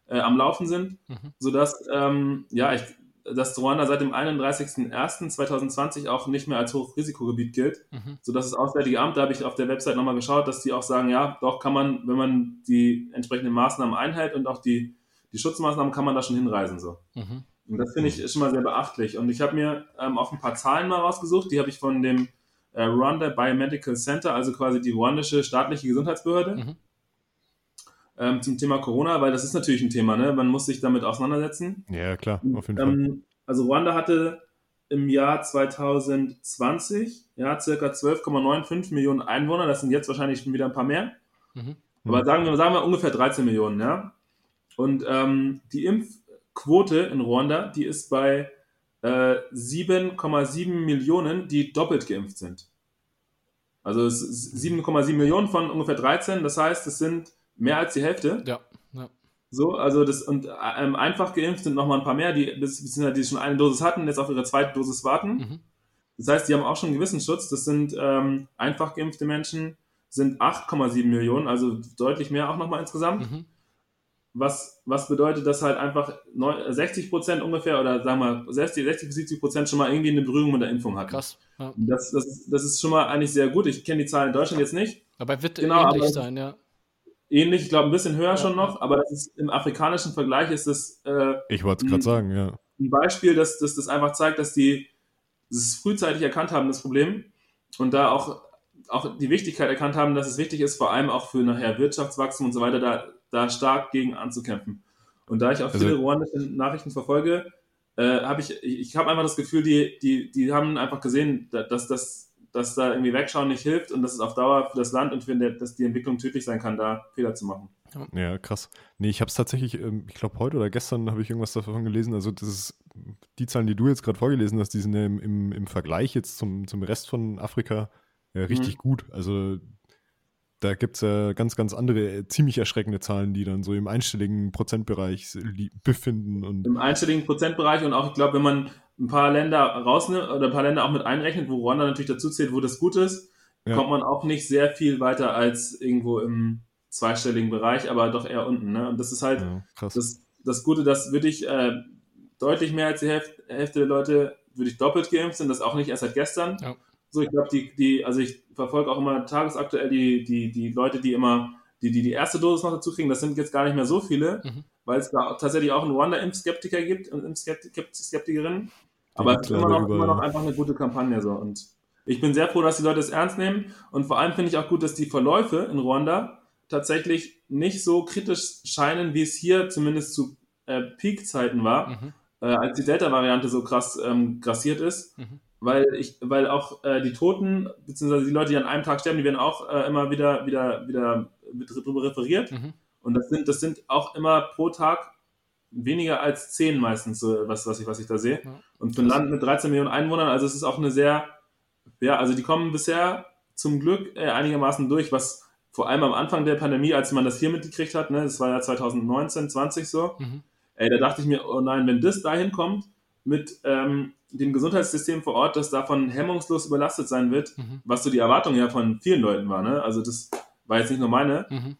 äh, am Laufen sind, Mhm. sodass ähm, ja, ich, dass Ruanda seit dem 31.01.2020 auch nicht mehr als Hochrisikogebiet gilt, Mhm. sodass das Auswärtige Amt, da habe ich auf der Website nochmal geschaut, dass die auch sagen, ja, doch kann man, wenn man die entsprechenden Maßnahmen einhält und auch die, die Schutzmaßnahmen, kann man da schon hinreisen. So. Mhm. Und das finde ich ist schon mal sehr beachtlich. Und ich habe mir ähm, auch ein paar Zahlen mal rausgesucht, die habe ich von dem äh, Rwanda Biomedical Center, also quasi die ruandische staatliche Gesundheitsbehörde, Mhm. ähm, zum Thema Corona, weil das ist natürlich ein Thema, ne? man muss sich damit auseinandersetzen. Ja, klar, auf jeden Fall. Ähm, also Ruanda hatte im Jahr 2020 ja, circa 12,95 Millionen Einwohner. Das sind jetzt wahrscheinlich schon wieder ein paar mehr. Mhm. Aber Hm. sagen wir, sagen wir ungefähr 13 Millionen. Ja? Und ähm, die Impfquote in Ruanda, die ist bei äh, 7,7 Millionen, die doppelt geimpft sind. Also es ist 7,7 Millionen von ungefähr 13. Das heißt, es sind mehr als die Hälfte. Ja, ja. So, also das und ähm, einfach geimpft sind nochmal ein paar mehr, die, beziehungsweise die schon eine Dosis hatten, jetzt auf ihre zweite Dosis warten. Mhm. Das heißt, die haben auch schon einen gewissen Schutz. Das sind ähm, einfach geimpfte Menschen, sind 8,7 Millionen, also deutlich mehr auch nochmal insgesamt. Mhm. Was, was bedeutet, dass halt einfach neun- 60 Prozent ungefähr oder sagen wir 60, 60 bis 70 Prozent schon mal irgendwie eine Berührung mit der Impfung hatten. Krass. Ja. Das, das, ist- das ist schon mal eigentlich sehr gut. Ich kenne die Zahlen in Deutschland jetzt nicht. Aber wird Genau, ähnlich aber- sein, ja. Ähnlich, ich glaube ein bisschen höher Ja, schon noch, aber das ist im afrikanischen Vergleich ist es äh, Ich wollte es gerade sagen, ja. ein Beispiel, dass, dass das einfach zeigt, dass die es frühzeitig erkannt haben, das Problem, und da auch, auch die Wichtigkeit erkannt haben, dass es wichtig ist, vor allem auch für nachher Wirtschaftswachstum und so weiter, da, da stark gegen anzukämpfen. Und da ich auch Also- viele ruandische Nachrichten verfolge, äh, habe ich, ich, ich habe einfach das Gefühl, die, die, die haben einfach gesehen, da- dass, dass, dass da irgendwie Wegschauen nicht hilft und dass es auf Dauer für das Land und für dass die Entwicklung tödlich sein kann, da Fehler zu machen. Ja, krass. Nee, ich habe es tatsächlich, ähm, ich glaube heute oder gestern habe ich irgendwas davon gelesen. Also das ist die Zahlen, die du jetzt gerade vorgelesen hast, die sind ja im, im, im Vergleich jetzt zum, zum Rest von Afrika ja, richtig gut. Also da gibt es ja ganz, ganz andere, äh, ziemlich erschreckende Zahlen, die dann so im einstelligen Prozentbereich befinden. Und im einstelligen Prozentbereich und auch, ich glaube, wenn man ein paar Länder rausnimmt oder ein paar Länder auch mit einrechnet, wo Ruanda natürlich dazu zählt, wo das gut ist, Ja. kommt man auch nicht sehr viel weiter als irgendwo im zweistelligen Bereich, aber doch eher unten. Ne? Und das ist halt ja, krass. das, das Gute, dass wirklich äh, deutlich mehr als die Hälfte, Hälfte der Leute wirklich doppelt geimpft sind, das auch nicht erst seit gestern. Ja. So, ich glaube, die, die, also ich verfolge auch immer tagesaktuell die, die, die Leute, die immer die, die die erste Dosis noch dazu kriegen, das sind jetzt gar nicht mehr so viele, Mhm. weil es da tatsächlich auch einen Ruanda-Impfskeptiker gibt und Impfskeptikerinnen. Aber es ist immer noch, immer noch einfach eine gute Kampagne so. Und ich bin sehr froh, dass die Leute es ernst nehmen. Und vor allem finde ich auch gut, dass die Verläufe in Ruanda tatsächlich nicht so kritisch scheinen, wie es hier zumindest zu äh, Peak-Zeiten war, Mhm. äh, als die Delta-Variante so krass ähm, grassiert ist. Mhm. Weil ich, weil auch äh, die Toten, beziehungsweise die Leute, die an einem Tag sterben, die werden auch äh, immer wieder, wieder, wieder drüber referiert. Mhm. Und das sind, das sind auch immer pro Tag weniger als zehn meistens, so was, was, ich, was ich da sehe. Ja. Und für ein Land mit 13 Millionen Einwohnern, also es ist auch eine sehr, ja, also die kommen bisher zum Glück äh, einigermaßen durch, was vor allem am Anfang der Pandemie, als man das hier mitgekriegt hat, ne, das war ja 2019, 20 so, Mhm. ey, da dachte ich mir, oh nein, wenn das dahin kommt, mit, ähm, dem Gesundheitssystem vor Ort, das davon hemmungslos überlastet sein wird, mhm. was so die Erwartung ja von vielen Leuten war. Ne? Also das war jetzt nicht nur meine. Mhm.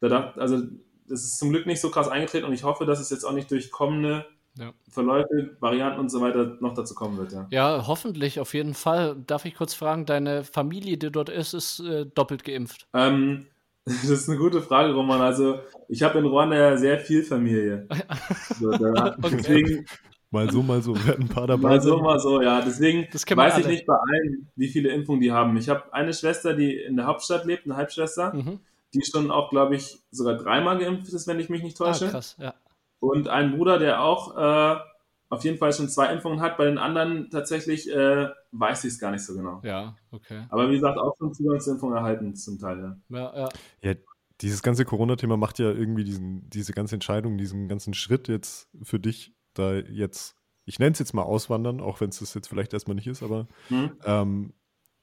Da also das ist zum Glück nicht so krass eingetreten und ich hoffe, dass es jetzt auch nicht durch kommende ja. Verläufe, Varianten und so weiter noch dazu kommen wird. Ja. ja, hoffentlich, auf jeden Fall. Darf ich kurz fragen, deine Familie, die dort ist, ist äh, doppelt geimpft? Ähm, das ist eine gute Frage, Roman. Also, ich habe in Ruanda ja sehr viel Familie. So, okay. Deswegen, mal so, mal so. Wir hatten ein paar dabei. Mal so, mal so, ja. Deswegen weiß ich nicht bei allen, wie viele Impfungen die haben. Ich habe eine Schwester, die in der Hauptstadt lebt, eine Halbschwester, mhm. die schon auch, glaube ich, sogar dreimal geimpft ist, wenn ich mich nicht täusche. Ah, krass, ja. Und einen Bruder, der auch äh, auf jeden Fall schon zwei Impfungen hat. Bei den anderen tatsächlich äh, weiß ich es gar nicht so genau. Ja, okay. Aber wie gesagt, auch schon Zugangsimpfungen erhalten zum Teil. Ja, ja. ja. ja dieses ganze Corona-Thema macht ja irgendwie diesen, diese ganze Entscheidung, diesen ganzen Schritt jetzt für dich, da jetzt, ich nenne es jetzt mal Auswandern, auch wenn es das jetzt vielleicht erstmal nicht ist, aber hm. ähm,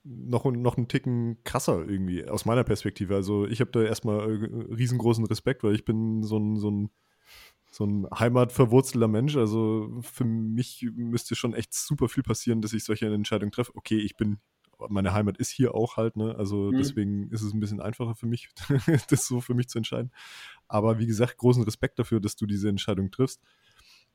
noch, noch einen Ticken krasser irgendwie, aus meiner Perspektive. Also ich habe da erstmal äh, riesengroßen Respekt, weil ich bin so ein, so ein so ein heimatverwurzelter Mensch. Also für mich müsste schon echt super viel passieren, dass ich solche Entscheidungen treffe. Okay, ich bin, meine Heimat ist hier auch halt, ne? Also mhm. deswegen ist es ein bisschen einfacher für mich, das so für mich zu entscheiden. Aber wie gesagt, großen Respekt dafür, dass du diese Entscheidung triffst.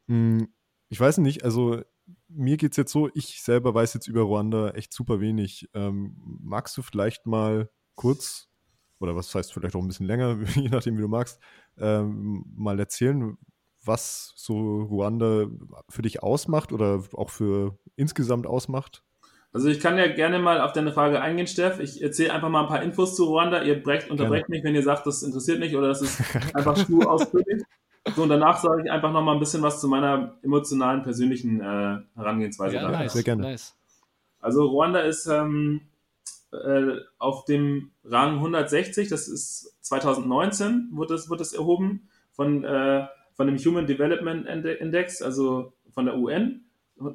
Hm, ich weiß nicht, also mir geht es jetzt so, ich selber weiß jetzt über Ruanda echt super wenig. Ähm, magst du vielleicht mal kurz, oder was heißt vielleicht auch ein bisschen länger, je nachdem, wie du magst, ähm, mal erzählen, was so Ruanda für dich ausmacht oder auch für insgesamt ausmacht? Also ich kann ja gerne mal auf deine Frage eingehen, Steff. Ich erzähle einfach mal ein paar Infos zu Ruanda. Ihr brecht, unterbrecht gerne. mich, wenn ihr sagt, das interessiert mich oder das ist einfach zu ausführlich. So, und danach sage ich einfach noch mal ein bisschen was zu meiner emotionalen, persönlichen äh, Herangehensweise. Ja, nice, Sehr gerne. Nice. Also Ruanda ist ähm, äh, auf dem Rang 160, das ist 2019, wurde das, wurde das erhoben von äh, von dem Human Development Index, also von der UN,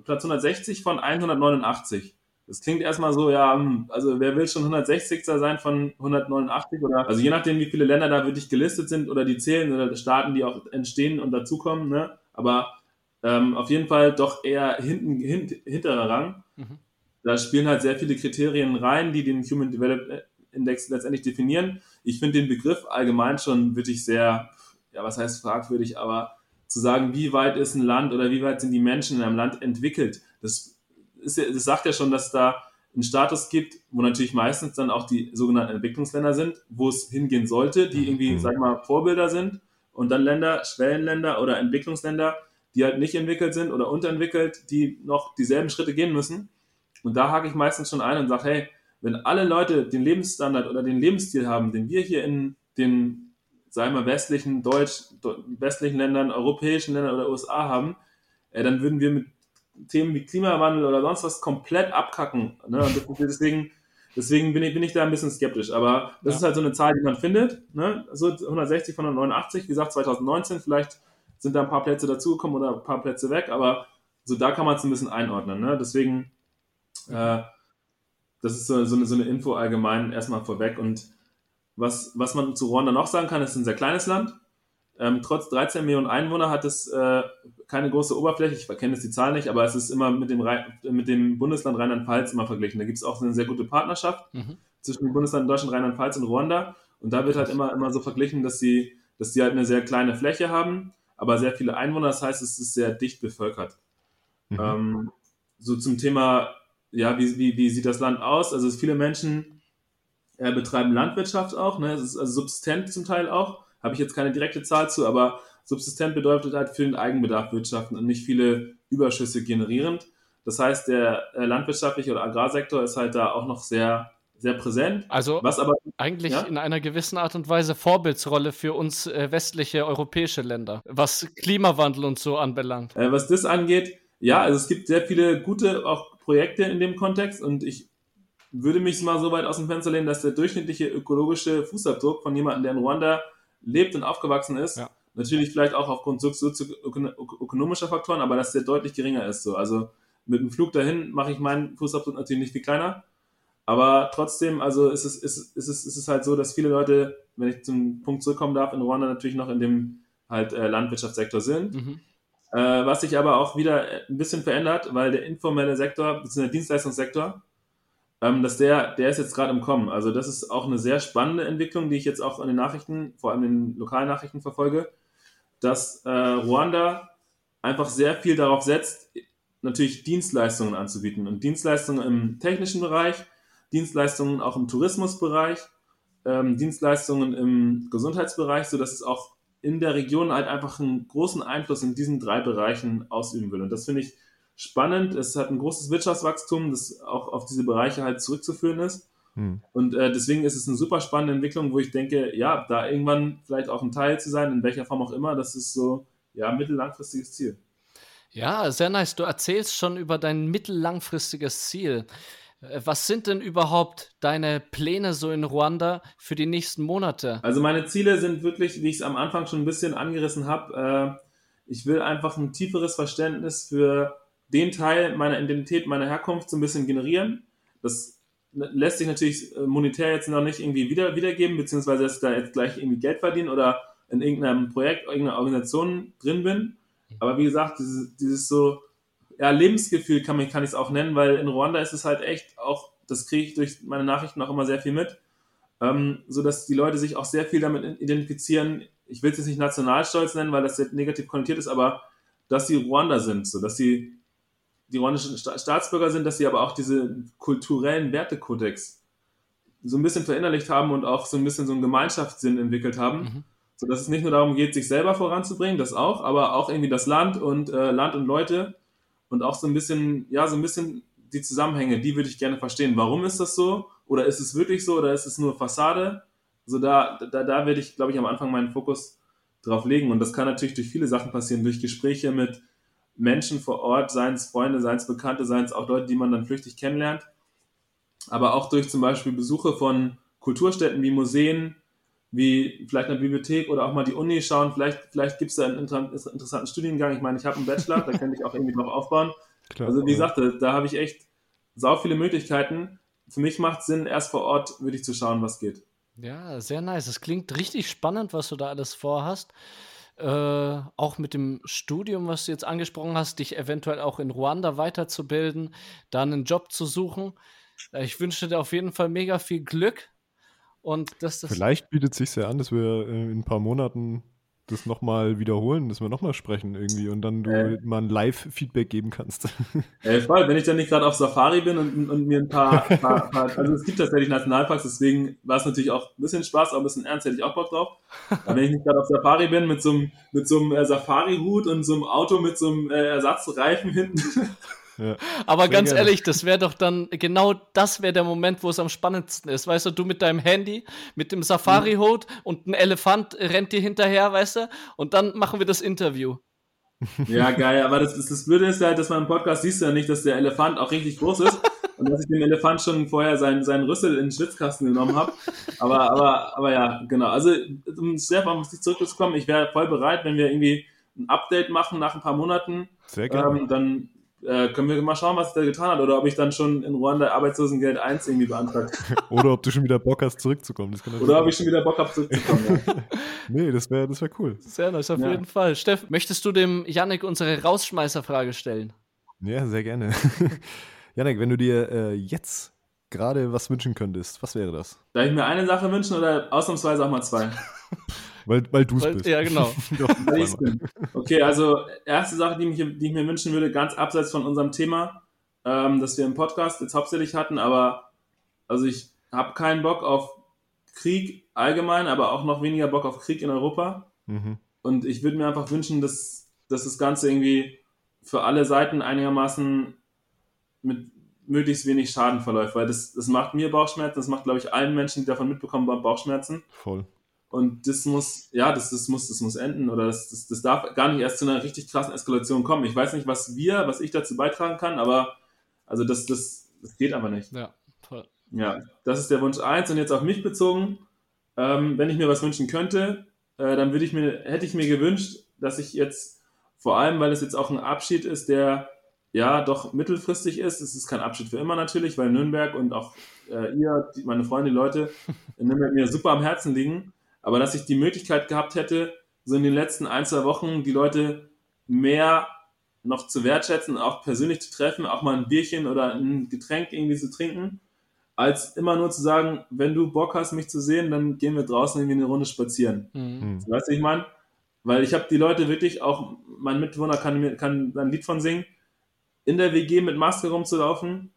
Platz 160 von 189. Das klingt erstmal so, ja, hm, also wer will schon 160. sein von 189 oder, also je nachdem, wie viele Länder da wirklich gelistet sind oder die zählen oder Staaten, die auch entstehen und dazukommen, ne, aber ähm, auf jeden Fall doch eher hinten, hint, hinterer Rang. Mhm. Da spielen halt sehr viele Kriterien rein, die den Human Development Index letztendlich definieren. Ich finde den Begriff allgemein schon wirklich sehr, ja, was heißt fragwürdig, aber zu sagen, wie weit ist ein Land oder wie weit sind die Menschen in einem Land entwickelt, das, ist ja, das sagt ja schon, dass da einen Status gibt, wo natürlich meistens dann auch die sogenannten Entwicklungsländer sind, wo es hingehen sollte, die irgendwie, mhm. sag ich mal, Vorbilder sind und dann Länder, Schwellenländer oder Entwicklungsländer, die halt nicht entwickelt sind oder unterentwickelt, die noch dieselben Schritte gehen müssen. Und da hake ich meistens schon ein und sage, hey, wenn alle Leute den Lebensstandard oder den Lebensstil haben, den wir hier in den sagen wir, westlichen, deutsch, westlichen Ländern, europäischen Ländern oder USA haben, äh, dann würden wir mit Themen wie Klimawandel oder sonst was komplett abkacken. Ne? Deswegen, deswegen bin ich, bin ich da ein bisschen skeptisch. Aber das ja. ist halt so eine Zahl, die man findet. Ne? So 160 von 189, wie gesagt, 2019, vielleicht sind da ein paar Plätze dazugekommen oder ein paar Plätze weg, aber so da kann man es ein bisschen einordnen. Ne? Deswegen, äh, das ist so, so, eine, so eine Info allgemein erstmal vorweg und was, was man zu Ruanda noch sagen kann, ist ein sehr kleines Land. Ähm, trotz 13 Millionen Einwohner hat es äh, keine große Oberfläche. Ich kenne jetzt die Zahl nicht, aber es ist immer mit dem, mit dem Bundesland Rheinland-Pfalz immer verglichen. Da gibt es auch eine sehr gute Partnerschaft mhm. zwischen dem Bundesland Deutschland, Rheinland-Pfalz und Ruanda. Und da wird halt immer, immer so verglichen, dass sie, dass sie halt eine sehr kleine Fläche haben, aber sehr viele Einwohner. Das heißt, es ist sehr dicht bevölkert. Mhm. Ähm, so zum Thema, ja, wie, wie, wie sieht das Land aus? Also viele Menschen äh, betreiben Landwirtschaft auch, ne? Es ist also subsistent zum Teil auch. Habe ich jetzt keine direkte Zahl zu, aber subsistent bedeutet halt für den Eigenbedarf wirtschaften und nicht viele Überschüsse generierend. Das heißt, der äh, landwirtschaftliche oder Agrarsektor ist halt da auch noch sehr sehr präsent. Also was aber, eigentlich ja? in einer gewissen Art und Weise Vorbildsrolle für uns äh, westliche europäische Länder, was Klimawandel und so anbelangt. Äh, was das angeht, ja, also es gibt sehr viele gute auch Projekte in dem Kontext und ich würde mich mal so weit aus dem Fenster lehnen, dass der durchschnittliche ökologische Fußabdruck von jemandem, der in Ruanda lebt und aufgewachsen ist, ja. natürlich vielleicht auch aufgrund sozioökonomischer Faktoren, aber dass der deutlich geringer ist. So. Also mit dem Flug dahin mache ich meinen Fußabdruck natürlich nicht viel kleiner. Aber trotzdem, also ist es, ist, ist, ist es halt so, dass viele Leute, wenn ich zum Punkt zurückkommen darf, in Ruanda natürlich noch in dem halt äh, Landwirtschaftssektor sind. Mhm. Äh, was sich aber auch wieder ein bisschen verändert, weil der informelle Sektor, bzw. der Dienstleistungssektor, ähm, dass der, der ist jetzt gerade im Kommen. Also das ist auch eine sehr spannende Entwicklung, die ich jetzt auch in den Nachrichten, vor allem in den lokalen Nachrichten verfolge, dass äh, Ruanda einfach sehr viel darauf setzt, natürlich Dienstleistungen anzubieten. Und Dienstleistungen im technischen Bereich, Dienstleistungen auch im Tourismusbereich, ähm, Dienstleistungen im Gesundheitsbereich, sodass es auch in der Region halt einfach einen großen Einfluss in diesen drei Bereichen ausüben will. Und das finde ich spannend. Es hat ein großes Wirtschaftswachstum, das auch auf diese Bereiche halt zurückzuführen ist. Hm. Und äh, deswegen ist es eine super spannende Entwicklung, wo ich denke, ja, da irgendwann vielleicht auch ein Teil zu sein, in welcher Form auch immer, das ist so, ja, mittellangfristiges Ziel. Ja, sehr nice. Du erzählst schon über dein mittellangfristiges Ziel. Äh, was sind denn überhaupt deine Pläne so in Ruanda für die nächsten Monate? Also meine Ziele sind wirklich, wie ich es am Anfang schon ein bisschen angerissen habe, äh, ich will einfach ein tieferes Verständnis für den Teil meiner Identität, meiner Herkunft so ein bisschen generieren. Das lässt sich natürlich äh, monetär jetzt noch nicht irgendwie wieder, wiedergeben, beziehungsweise dass ich da jetzt gleich irgendwie Geld verdienen oder in irgendeinem Projekt, irgendeiner Organisation drin bin. Aber wie gesagt, dieses, dieses so, ja, Lebensgefühl kann, kann ich es auch nennen, weil in Ruanda ist es halt echt auch, das kriege ich durch meine Nachrichten auch immer sehr viel mit, ähm, so dass die Leute sich auch sehr viel damit identifizieren. Ich will es jetzt nicht Nationalstolz nennen, weil das sehr negativ konnotiert ist, aber dass sie Ruanda sind, so dass sie die ruandischen Staatsbürger sind, dass sie aber auch diese kulturellen Wertekodex so ein bisschen verinnerlicht haben und auch so ein bisschen so einen Gemeinschaftssinn entwickelt haben. Mhm. So dass es nicht nur darum geht, sich selber voranzubringen, das auch, aber auch irgendwie das Land und äh, Land und Leute und auch so ein bisschen, ja, so ein bisschen die Zusammenhänge, die würde ich gerne verstehen. Warum ist das so? Oder ist es wirklich so? Oder ist es nur Fassade? So da, da, da werde ich, glaube ich, am Anfang meinen Fokus drauf legen. Und das kann natürlich durch viele Sachen passieren, durch Gespräche mit Menschen vor Ort, seien es Freunde, seien es Bekannte, seien es auch Leute, die man dann flüchtig kennenlernt. Aber auch durch zum Beispiel Besuche von Kulturstätten wie Museen, wie vielleicht eine Bibliothek oder auch mal die Uni schauen. Vielleicht, vielleicht gibt es da einen interessanten Studiengang. Ich meine, ich habe einen Bachelor, da könnte ich auch irgendwie drauf aufbauen. Klar, also wie gesagt, da, da habe ich echt sau viele Möglichkeiten. Für mich macht es Sinn, erst vor Ort wirklich zu schauen, was geht. Ja, sehr nice. Es klingt richtig spannend, was du da alles vorhast. Äh, auch mit dem Studium, was du jetzt angesprochen hast, dich eventuell auch in Ruanda weiterzubilden, da einen Job zu suchen. Äh, ich wünsche dir auf jeden Fall mega viel Glück und dass das Vielleicht bietet sich ja an, dass wir äh, in ein paar Monaten das nochmal wiederholen, dass wir nochmal sprechen irgendwie und dann du äh. mal ein Live-Feedback geben kannst. Äh, voll, wenn ich dann nicht gerade auf Safari bin und, und mir ein paar, paar, paar, also es gibt tatsächlich Nationalparks, deswegen war es natürlich auch ein bisschen Spaß, aber ein bisschen ernst, hätte ich auch Bock drauf. Aber wenn ich nicht gerade auf Safari bin mit so einem, mit so einem äh, Safari-Hut und so einem Auto mit so einem äh, Ersatzreifen hinten, Aber ganz gerne. ehrlich, das wäre doch dann, genau das wäre der Moment, wo es am spannendsten ist. Weißt du, du mit deinem Handy, mit dem Safari-Hut mhm. und ein Elefant rennt dir hinterher, weißt du? Und dann machen wir das Interview. Ja, geil, aber das, das, das Blöde ist halt, dass man im Podcast siehst du ja nicht, dass der Elefant auch richtig groß ist und dass ich dem Elefant schon vorher seinen, seinen Rüssel in den Schwitzkasten genommen habe. Aber, aber, aber ja, genau. Also, um Stefan, auf dich zurückzukommen, ich wäre voll bereit, wenn wir irgendwie ein Update machen nach ein paar Monaten. Sehr gerne. Ähm, dann äh, können wir mal schauen, was der getan hat oder ob ich dann schon in Ruanda Arbeitslosengeld 1 irgendwie beantragt. oder ob du schon wieder Bock hast, zurückzukommen. oder ob ich schon wieder Bock habe, zurückzukommen. ja. nee, das wäre das wär cool. Sehr nice, auf ja. jeden Fall. Steff, möchtest du dem Yannick unsere Rausschmeißerfrage stellen? Ja, sehr gerne. Yannick, wenn du dir äh, jetzt gerade was wünschen könntest, was wäre das? Darf ich mir eine Sache wünschen oder ausnahmsweise auch mal zwei? Weil, weil du es bist. Ja, genau. okay, also erste Sache, die, mich, die ich mir wünschen würde, ganz abseits von unserem Thema, ähm, das wir im Podcast jetzt hauptsächlich hatten, aber also ich habe keinen Bock auf Krieg allgemein, aber auch noch weniger Bock auf Krieg in Europa. Mhm. Und ich würde mir einfach wünschen, dass, dass das Ganze irgendwie für alle Seiten einigermaßen mit möglichst wenig Schaden verläuft, weil das, das macht mir Bauchschmerzen, das macht, glaube ich, allen Menschen, die davon mitbekommen, Bauchschmerzen. Voll. Und das muss, ja, das, das muss, das muss enden oder das, das, das darf gar nicht erst zu einer richtig krassen Eskalation kommen. Ich weiß nicht, was wir, was ich dazu beitragen kann, aber also das, das, das geht aber nicht. Ja, toll. Ja, das ist der Wunsch eins und jetzt auf mich bezogen. Ähm, wenn ich mir was wünschen könnte, äh, dann würde ich mir, hätte ich mir gewünscht, dass ich jetzt, vor allem, weil es jetzt auch ein Abschied ist, der ja doch mittelfristig ist. Es ist kein Abschied für immer natürlich, weil Nürnberg und auch äh, ihr, die, meine Freunde, die Leute in Nürnberg mir super am Herzen liegen aber dass ich die Möglichkeit gehabt hätte, so in den letzten ein, zwei Wochen die Leute mehr noch zu wertschätzen, auch persönlich zu treffen, auch mal ein Bierchen oder ein Getränk irgendwie zu trinken, als immer nur zu sagen, wenn du Bock hast, mich zu sehen, dann gehen wir draußen irgendwie eine Runde spazieren. Mhm. Weißt du, ich meine? Weil ich habe die Leute wirklich, auch mein Mitbewohner kann, mir- kann da ein Lied von singen, in der WG mit Maske rumzulaufen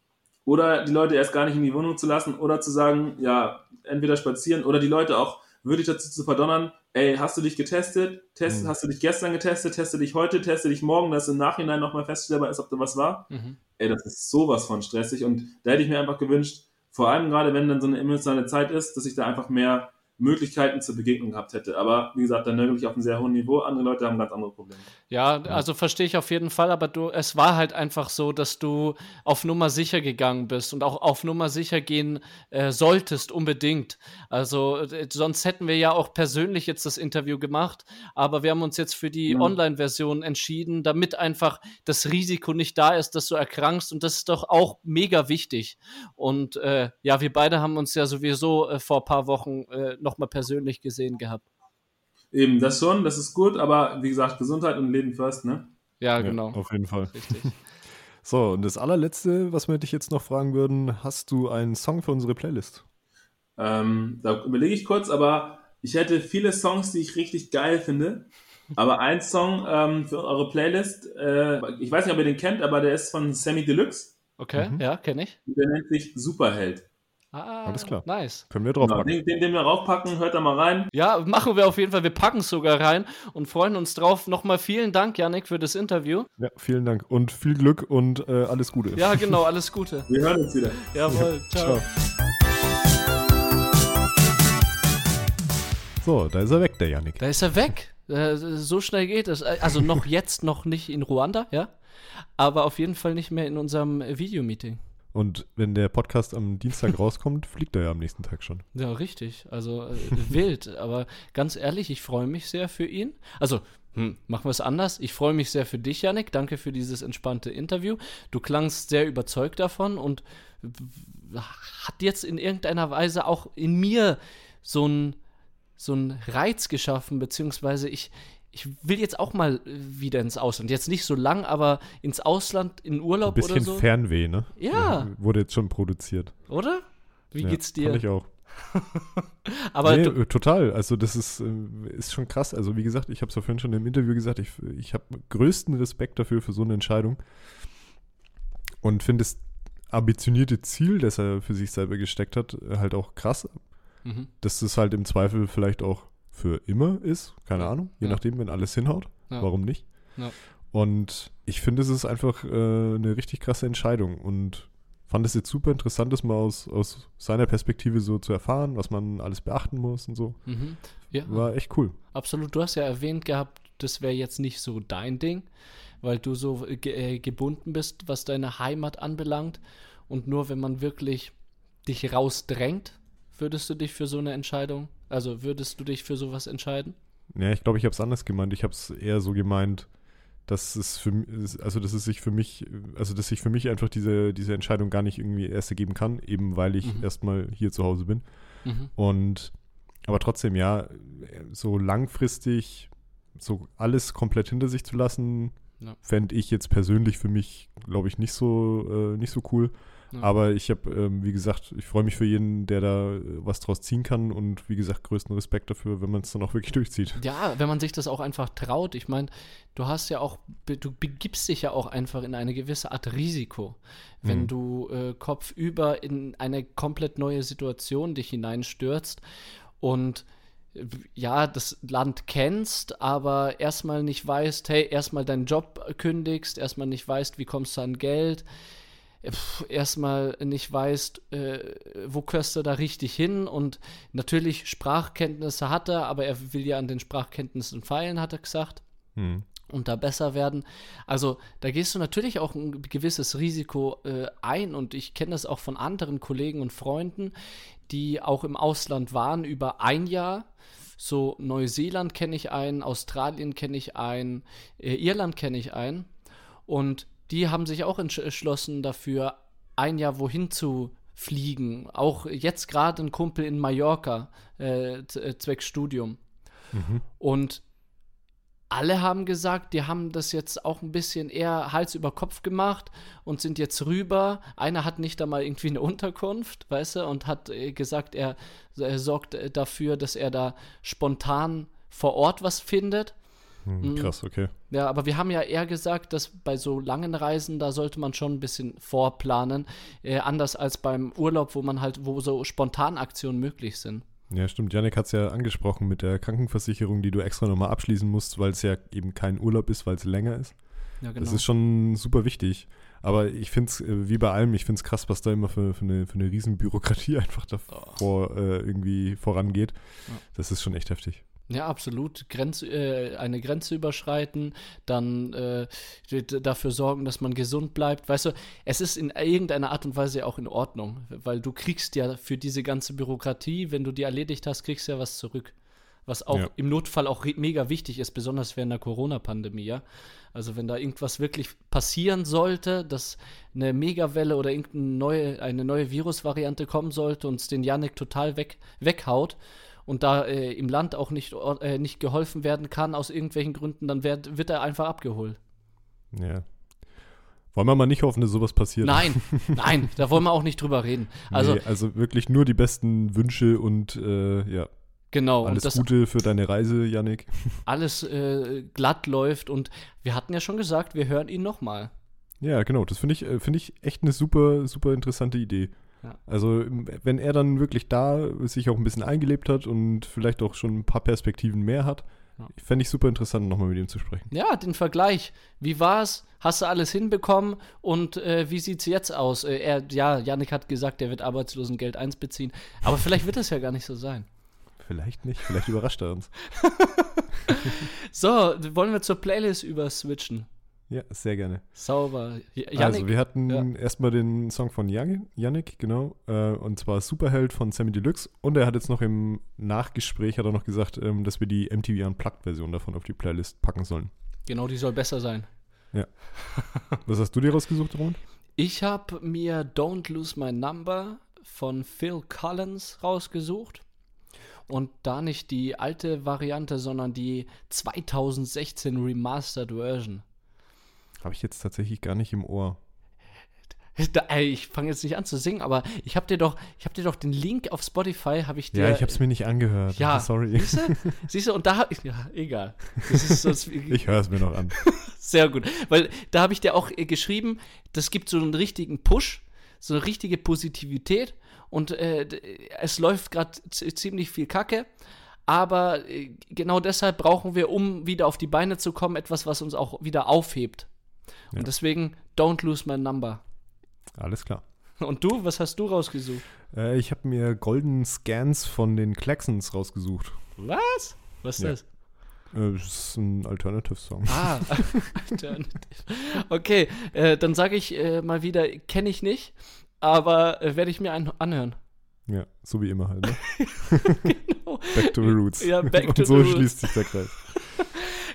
oder die Leute erst gar nicht in die Wohnung zu lassen oder zu sagen, ja, entweder spazieren oder die Leute auch wirklich dazu zu verdonnern, ey, hast du dich getestet? Test, Mhm. Hast du dich gestern getestet? Teste dich heute? Teste dich morgen, dass im Nachhinein nochmal feststellbar ist, ob da was war? Mhm. Ey, das ist sowas von stressig und da hätte ich mir einfach gewünscht, vor allem gerade wenn dann so eine emotionale Zeit ist, dass ich da einfach mehr Möglichkeiten zur Begegnung gehabt hätte. Aber wie gesagt, da nörgel ich auf einem sehr hohen Niveau. Andere Leute haben ganz andere Probleme. Ja, also verstehe ich auf jeden Fall, aber du, es war halt einfach so, dass du auf Nummer sicher gegangen bist und auch auf Nummer sicher gehen äh, solltest, unbedingt. Also äh, sonst hätten wir ja auch persönlich jetzt das Interview gemacht, aber wir haben uns jetzt für die Ja. Online-Version entschieden, damit einfach das Risiko nicht da ist, dass du erkrankst und das ist doch auch mega wichtig. Und äh, ja, wir beide haben uns ja sowieso äh, vor ein paar Wochen äh, nochmal persönlich gesehen gehabt. Eben, das schon, das ist gut, aber wie gesagt, Gesundheit und Leben first, ne? Ja, Ja, genau. auf jeden Fall. Richtig. So, und das allerletzte, was wir dich jetzt noch fragen würden, hast du einen Song für unsere Playlist? Ähm, da überlege ich kurz, aber ich hätte viele Songs, die ich richtig geil finde. Aber ein Song ähm, für eure Playlist, äh, ich weiß nicht, ob ihr den kennt, aber der ist von Sammy Deluxe. Okay, Mhm. ja, kenne ich. Der nennt sich Superheld. Ah, Alles klar. Nice. Können wir Genau, draufpacken. den, den, den wir raufpacken, hört da mal rein. Ja, machen wir auf jeden Fall. Wir packen es sogar rein und freuen uns drauf. Nochmal vielen Dank, Yannick, für das Interview. Ja, vielen Dank und viel Glück und äh, alles Gute. Ja, genau, alles Gute. Wir hören uns wieder. Jawohl, ciao. Ciao. So, da ist er weg, der Yannick. Da ist er weg. Äh, So schnell geht es. Also noch jetzt, noch nicht in Ruanda, ja. Aber auf jeden Fall nicht mehr in unserem Videomeeting. Und wenn der Podcast am Dienstag rauskommt, fliegt er ja am nächsten Tag schon. Ja, richtig. Also äh, wild. Aber ganz ehrlich, ich freue mich sehr für ihn. Also, hm, machen wir es anders. Ich freue mich sehr für dich, Yannick. Danke für dieses entspannte Interview. Du klangst sehr überzeugt davon und hat jetzt in irgendeiner Weise auch in mir so ein so ein Reiz geschaffen, beziehungsweise ich, ich will jetzt auch mal äh, wieder ins Ausland. Jetzt nicht so lang, aber ins Ausland, in Ein Urlaub oder bisschen so. Fernweh, ne? Ja. Wurde jetzt schon produziert. Oder? Wie ja, geht's Fand ich dir? auch. Aber nee, äh, total. Also das ist, äh, ist schon krass. Also wie gesagt, ich habe es ja vorhin schon im Interview gesagt, ich, ich habe größten Respekt dafür für so eine Entscheidung und finde das ambitionierte Ziel, das er für sich selber gesteckt hat, halt auch krass. mhm. Dass es halt im Zweifel vielleicht auch für immer ist, keine Ja. Ahnung, je Ja. nachdem, wenn alles hinhaut, Ja. warum nicht. Und ich finde, es ist einfach äh, eine richtig krasse Entscheidung und fand es jetzt super interessant, das mal aus, aus seiner Perspektive so zu erfahren, was man alles beachten muss und so. Mhm. War echt cool. absolut. Du hast ja erwähnt gehabt, das wäre jetzt nicht so dein Ding, weil du so ge äh, gebunden bist, was deine Heimat anbelangt. Und nur wenn man wirklich dich rausdrängt, würdest du dich für so eine Entscheidung, also würdest du dich für sowas entscheiden? Ja, ich glaube, ich habe es anders gemeint. Ich habe es eher so gemeint, dass es für also dass es sich für mich, also dass sich für mich einfach diese, diese Entscheidung gar nicht irgendwie erst ergeben kann, eben weil ich Mhm. erstmal hier zu Hause bin. Mhm. Und aber trotzdem, ja, so langfristig so alles komplett hinter sich zu lassen, Ja. fände ich jetzt persönlich für mich, glaube ich, nicht so, äh, nicht so cool. Ja. Aber ich habe, ähm, wie gesagt, ich freue mich für jeden, der da äh, was draus ziehen kann und wie gesagt, größten Respekt dafür, wenn man es dann auch wirklich durchzieht. Ja, wenn man sich das auch einfach traut. Ich meine, du hast ja auch, du begibst dich ja auch einfach in eine gewisse Art Risiko, wenn Mhm. du äh, kopfüber in eine komplett neue Situation dich hineinstürzt und äh, ja, das Land kennst, aber erstmal nicht weißt, hey, erstmal deinen Job kündigst, erstmal nicht weißt, wie kommst du an Geld, erstmal nicht weißt, äh, wo gehörst du da richtig hin und natürlich Sprachkenntnisse hat er, aber er will ja an den Sprachkenntnissen feilen, hat er gesagt Mhm. und da besser werden. Also da gehst du natürlich auch ein gewisses Risiko äh, ein und ich kenne das auch von anderen Kollegen und Freunden, die auch im Ausland waren über ein Jahr. So Neuseeland kenne ich einen, Australien kenne ich einen, äh, Irland kenne ich einen und die haben sich auch entsch- entschlossen dafür, ein Jahr wohin zu fliegen. Auch jetzt gerade ein Kumpel in Mallorca, äh, äh, zwecks Studium. Mhm. Und alle haben gesagt, die haben das jetzt auch ein bisschen eher Hals über Kopf gemacht und sind jetzt rüber. Einer hat nicht einmal irgendwie eine Unterkunft, weißt du, und hat äh, gesagt, er, er sorgt äh, dafür, dass er da spontan vor Ort was findet. Hm, krass, okay. Ja, aber wir haben ja eher gesagt, dass bei so langen Reisen, da sollte man schon ein bisschen vorplanen. Äh, anders als beim Urlaub, wo man halt, wo so Spontanaktionen möglich sind. Ja, stimmt. Janik hat es ja angesprochen mit der Krankenversicherung, die du extra nochmal abschließen musst, weil es ja eben kein Urlaub ist, weil es länger ist. Ja, genau. Das ist schon super wichtig. Aber ich finde es, äh, wie bei allem, ich finde es krass, was da immer für, für, eine, für eine Riesenbürokratie einfach davor äh, irgendwie vorangeht. Ja. Das ist schon echt heftig. Ja, absolut. Grenz, äh, eine Grenze überschreiten, dann äh, dafür sorgen, dass man gesund bleibt. Weißt du, es ist in irgendeiner Art und Weise auch in Ordnung, weil du kriegst ja für diese ganze Bürokratie, wenn du die erledigt hast, kriegst du ja was zurück. Was auch Ja. im Notfall auch mega wichtig ist, besonders während der Corona-Pandemie, ja. Also wenn da irgendwas wirklich passieren sollte, dass eine Megawelle oder irgendeine neue, eine neue Virusvariante kommen sollte und es den Janik total weg, weghaut und da äh, im Land auch nicht, äh, nicht geholfen werden kann aus irgendwelchen Gründen, dann werd, wird er einfach abgeholt. Ja. Wollen wir mal nicht hoffen, dass sowas passiert? Nein, nein, da wollen wir auch nicht drüber reden. Also nee, also wirklich nur die besten Wünsche und äh, ja, genau, alles das Gute für deine Reise, Janik. alles äh, glatt läuft und wir hatten ja schon gesagt, wir hören ihn nochmal. Ja, genau. Das finde ich, äh, finde ich echt eine super, super interessante Idee. Ja. Also, wenn er dann wirklich da sich auch ein bisschen eingelebt hat und vielleicht auch schon ein paar Perspektiven mehr hat, Ja. fände ich super interessant, nochmal mit ihm zu sprechen. Ja, den Vergleich. Wie war's? Hast du alles hinbekommen? Und äh, wie sieht's jetzt aus? Äh, er, ja, Yannick hat gesagt, er wird Arbeitslosengeld 1 beziehen. Aber vielleicht wird es ja gar nicht so sein. Vielleicht nicht, vielleicht überrascht er uns. So, wollen wir zur Playlist überswitchen? Ja, sehr gerne. Sauber. J- Yannick, also, wir hatten ja. erstmal den Song von Yannick, genau, äh, und zwar Superheld von Sammy Deluxe. Und er hat jetzt noch im Nachgespräch, hat er noch gesagt, ähm, dass wir die MTV Unplugged-Version davon auf die Playlist packen sollen. genau, die soll besser sein. Was hast du dir rausgesucht, Roman? Ich habe mir Don't Lose My Number von Phil Collins rausgesucht. Und da nicht die alte Variante, sondern die 2016 Remastered Version. Habe ich jetzt tatsächlich gar nicht im Ohr. Ich fange jetzt nicht an zu singen, aber ich habe dir doch, ich habe dir doch den Link auf Spotify, habe ich dir. Ja, ich habe es mir nicht angehört. Ja. Sorry. Siehst du? Siehst du, und da habe ich, ja, egal. Sonst, Ich höre es mir noch an. sehr gut, weil da habe ich dir auch äh, geschrieben, das gibt so einen richtigen Push, so eine richtige Positivität und äh, es läuft gerade ziemlich viel Kacke, aber äh, genau deshalb brauchen wir, um wieder auf die Beine zu kommen, etwas, was uns auch wieder aufhebt. Ja. Und deswegen, don't lose my number. Alles klar. Und du, was hast du rausgesucht? Äh, ich habe mir Golden Scans von den Claxons rausgesucht. Was? Was ist Ja. das? Äh, das ist ein Alternative-Song. Ah, Alternative. Okay, äh, dann sage ich äh, mal wieder, kenne ich nicht, aber äh, werde ich mir ein anhören. Ja, so wie immer halt. Ne? Genau. Back to the Roots. Ja, back Und to so the roots. schließt sich der Kreis.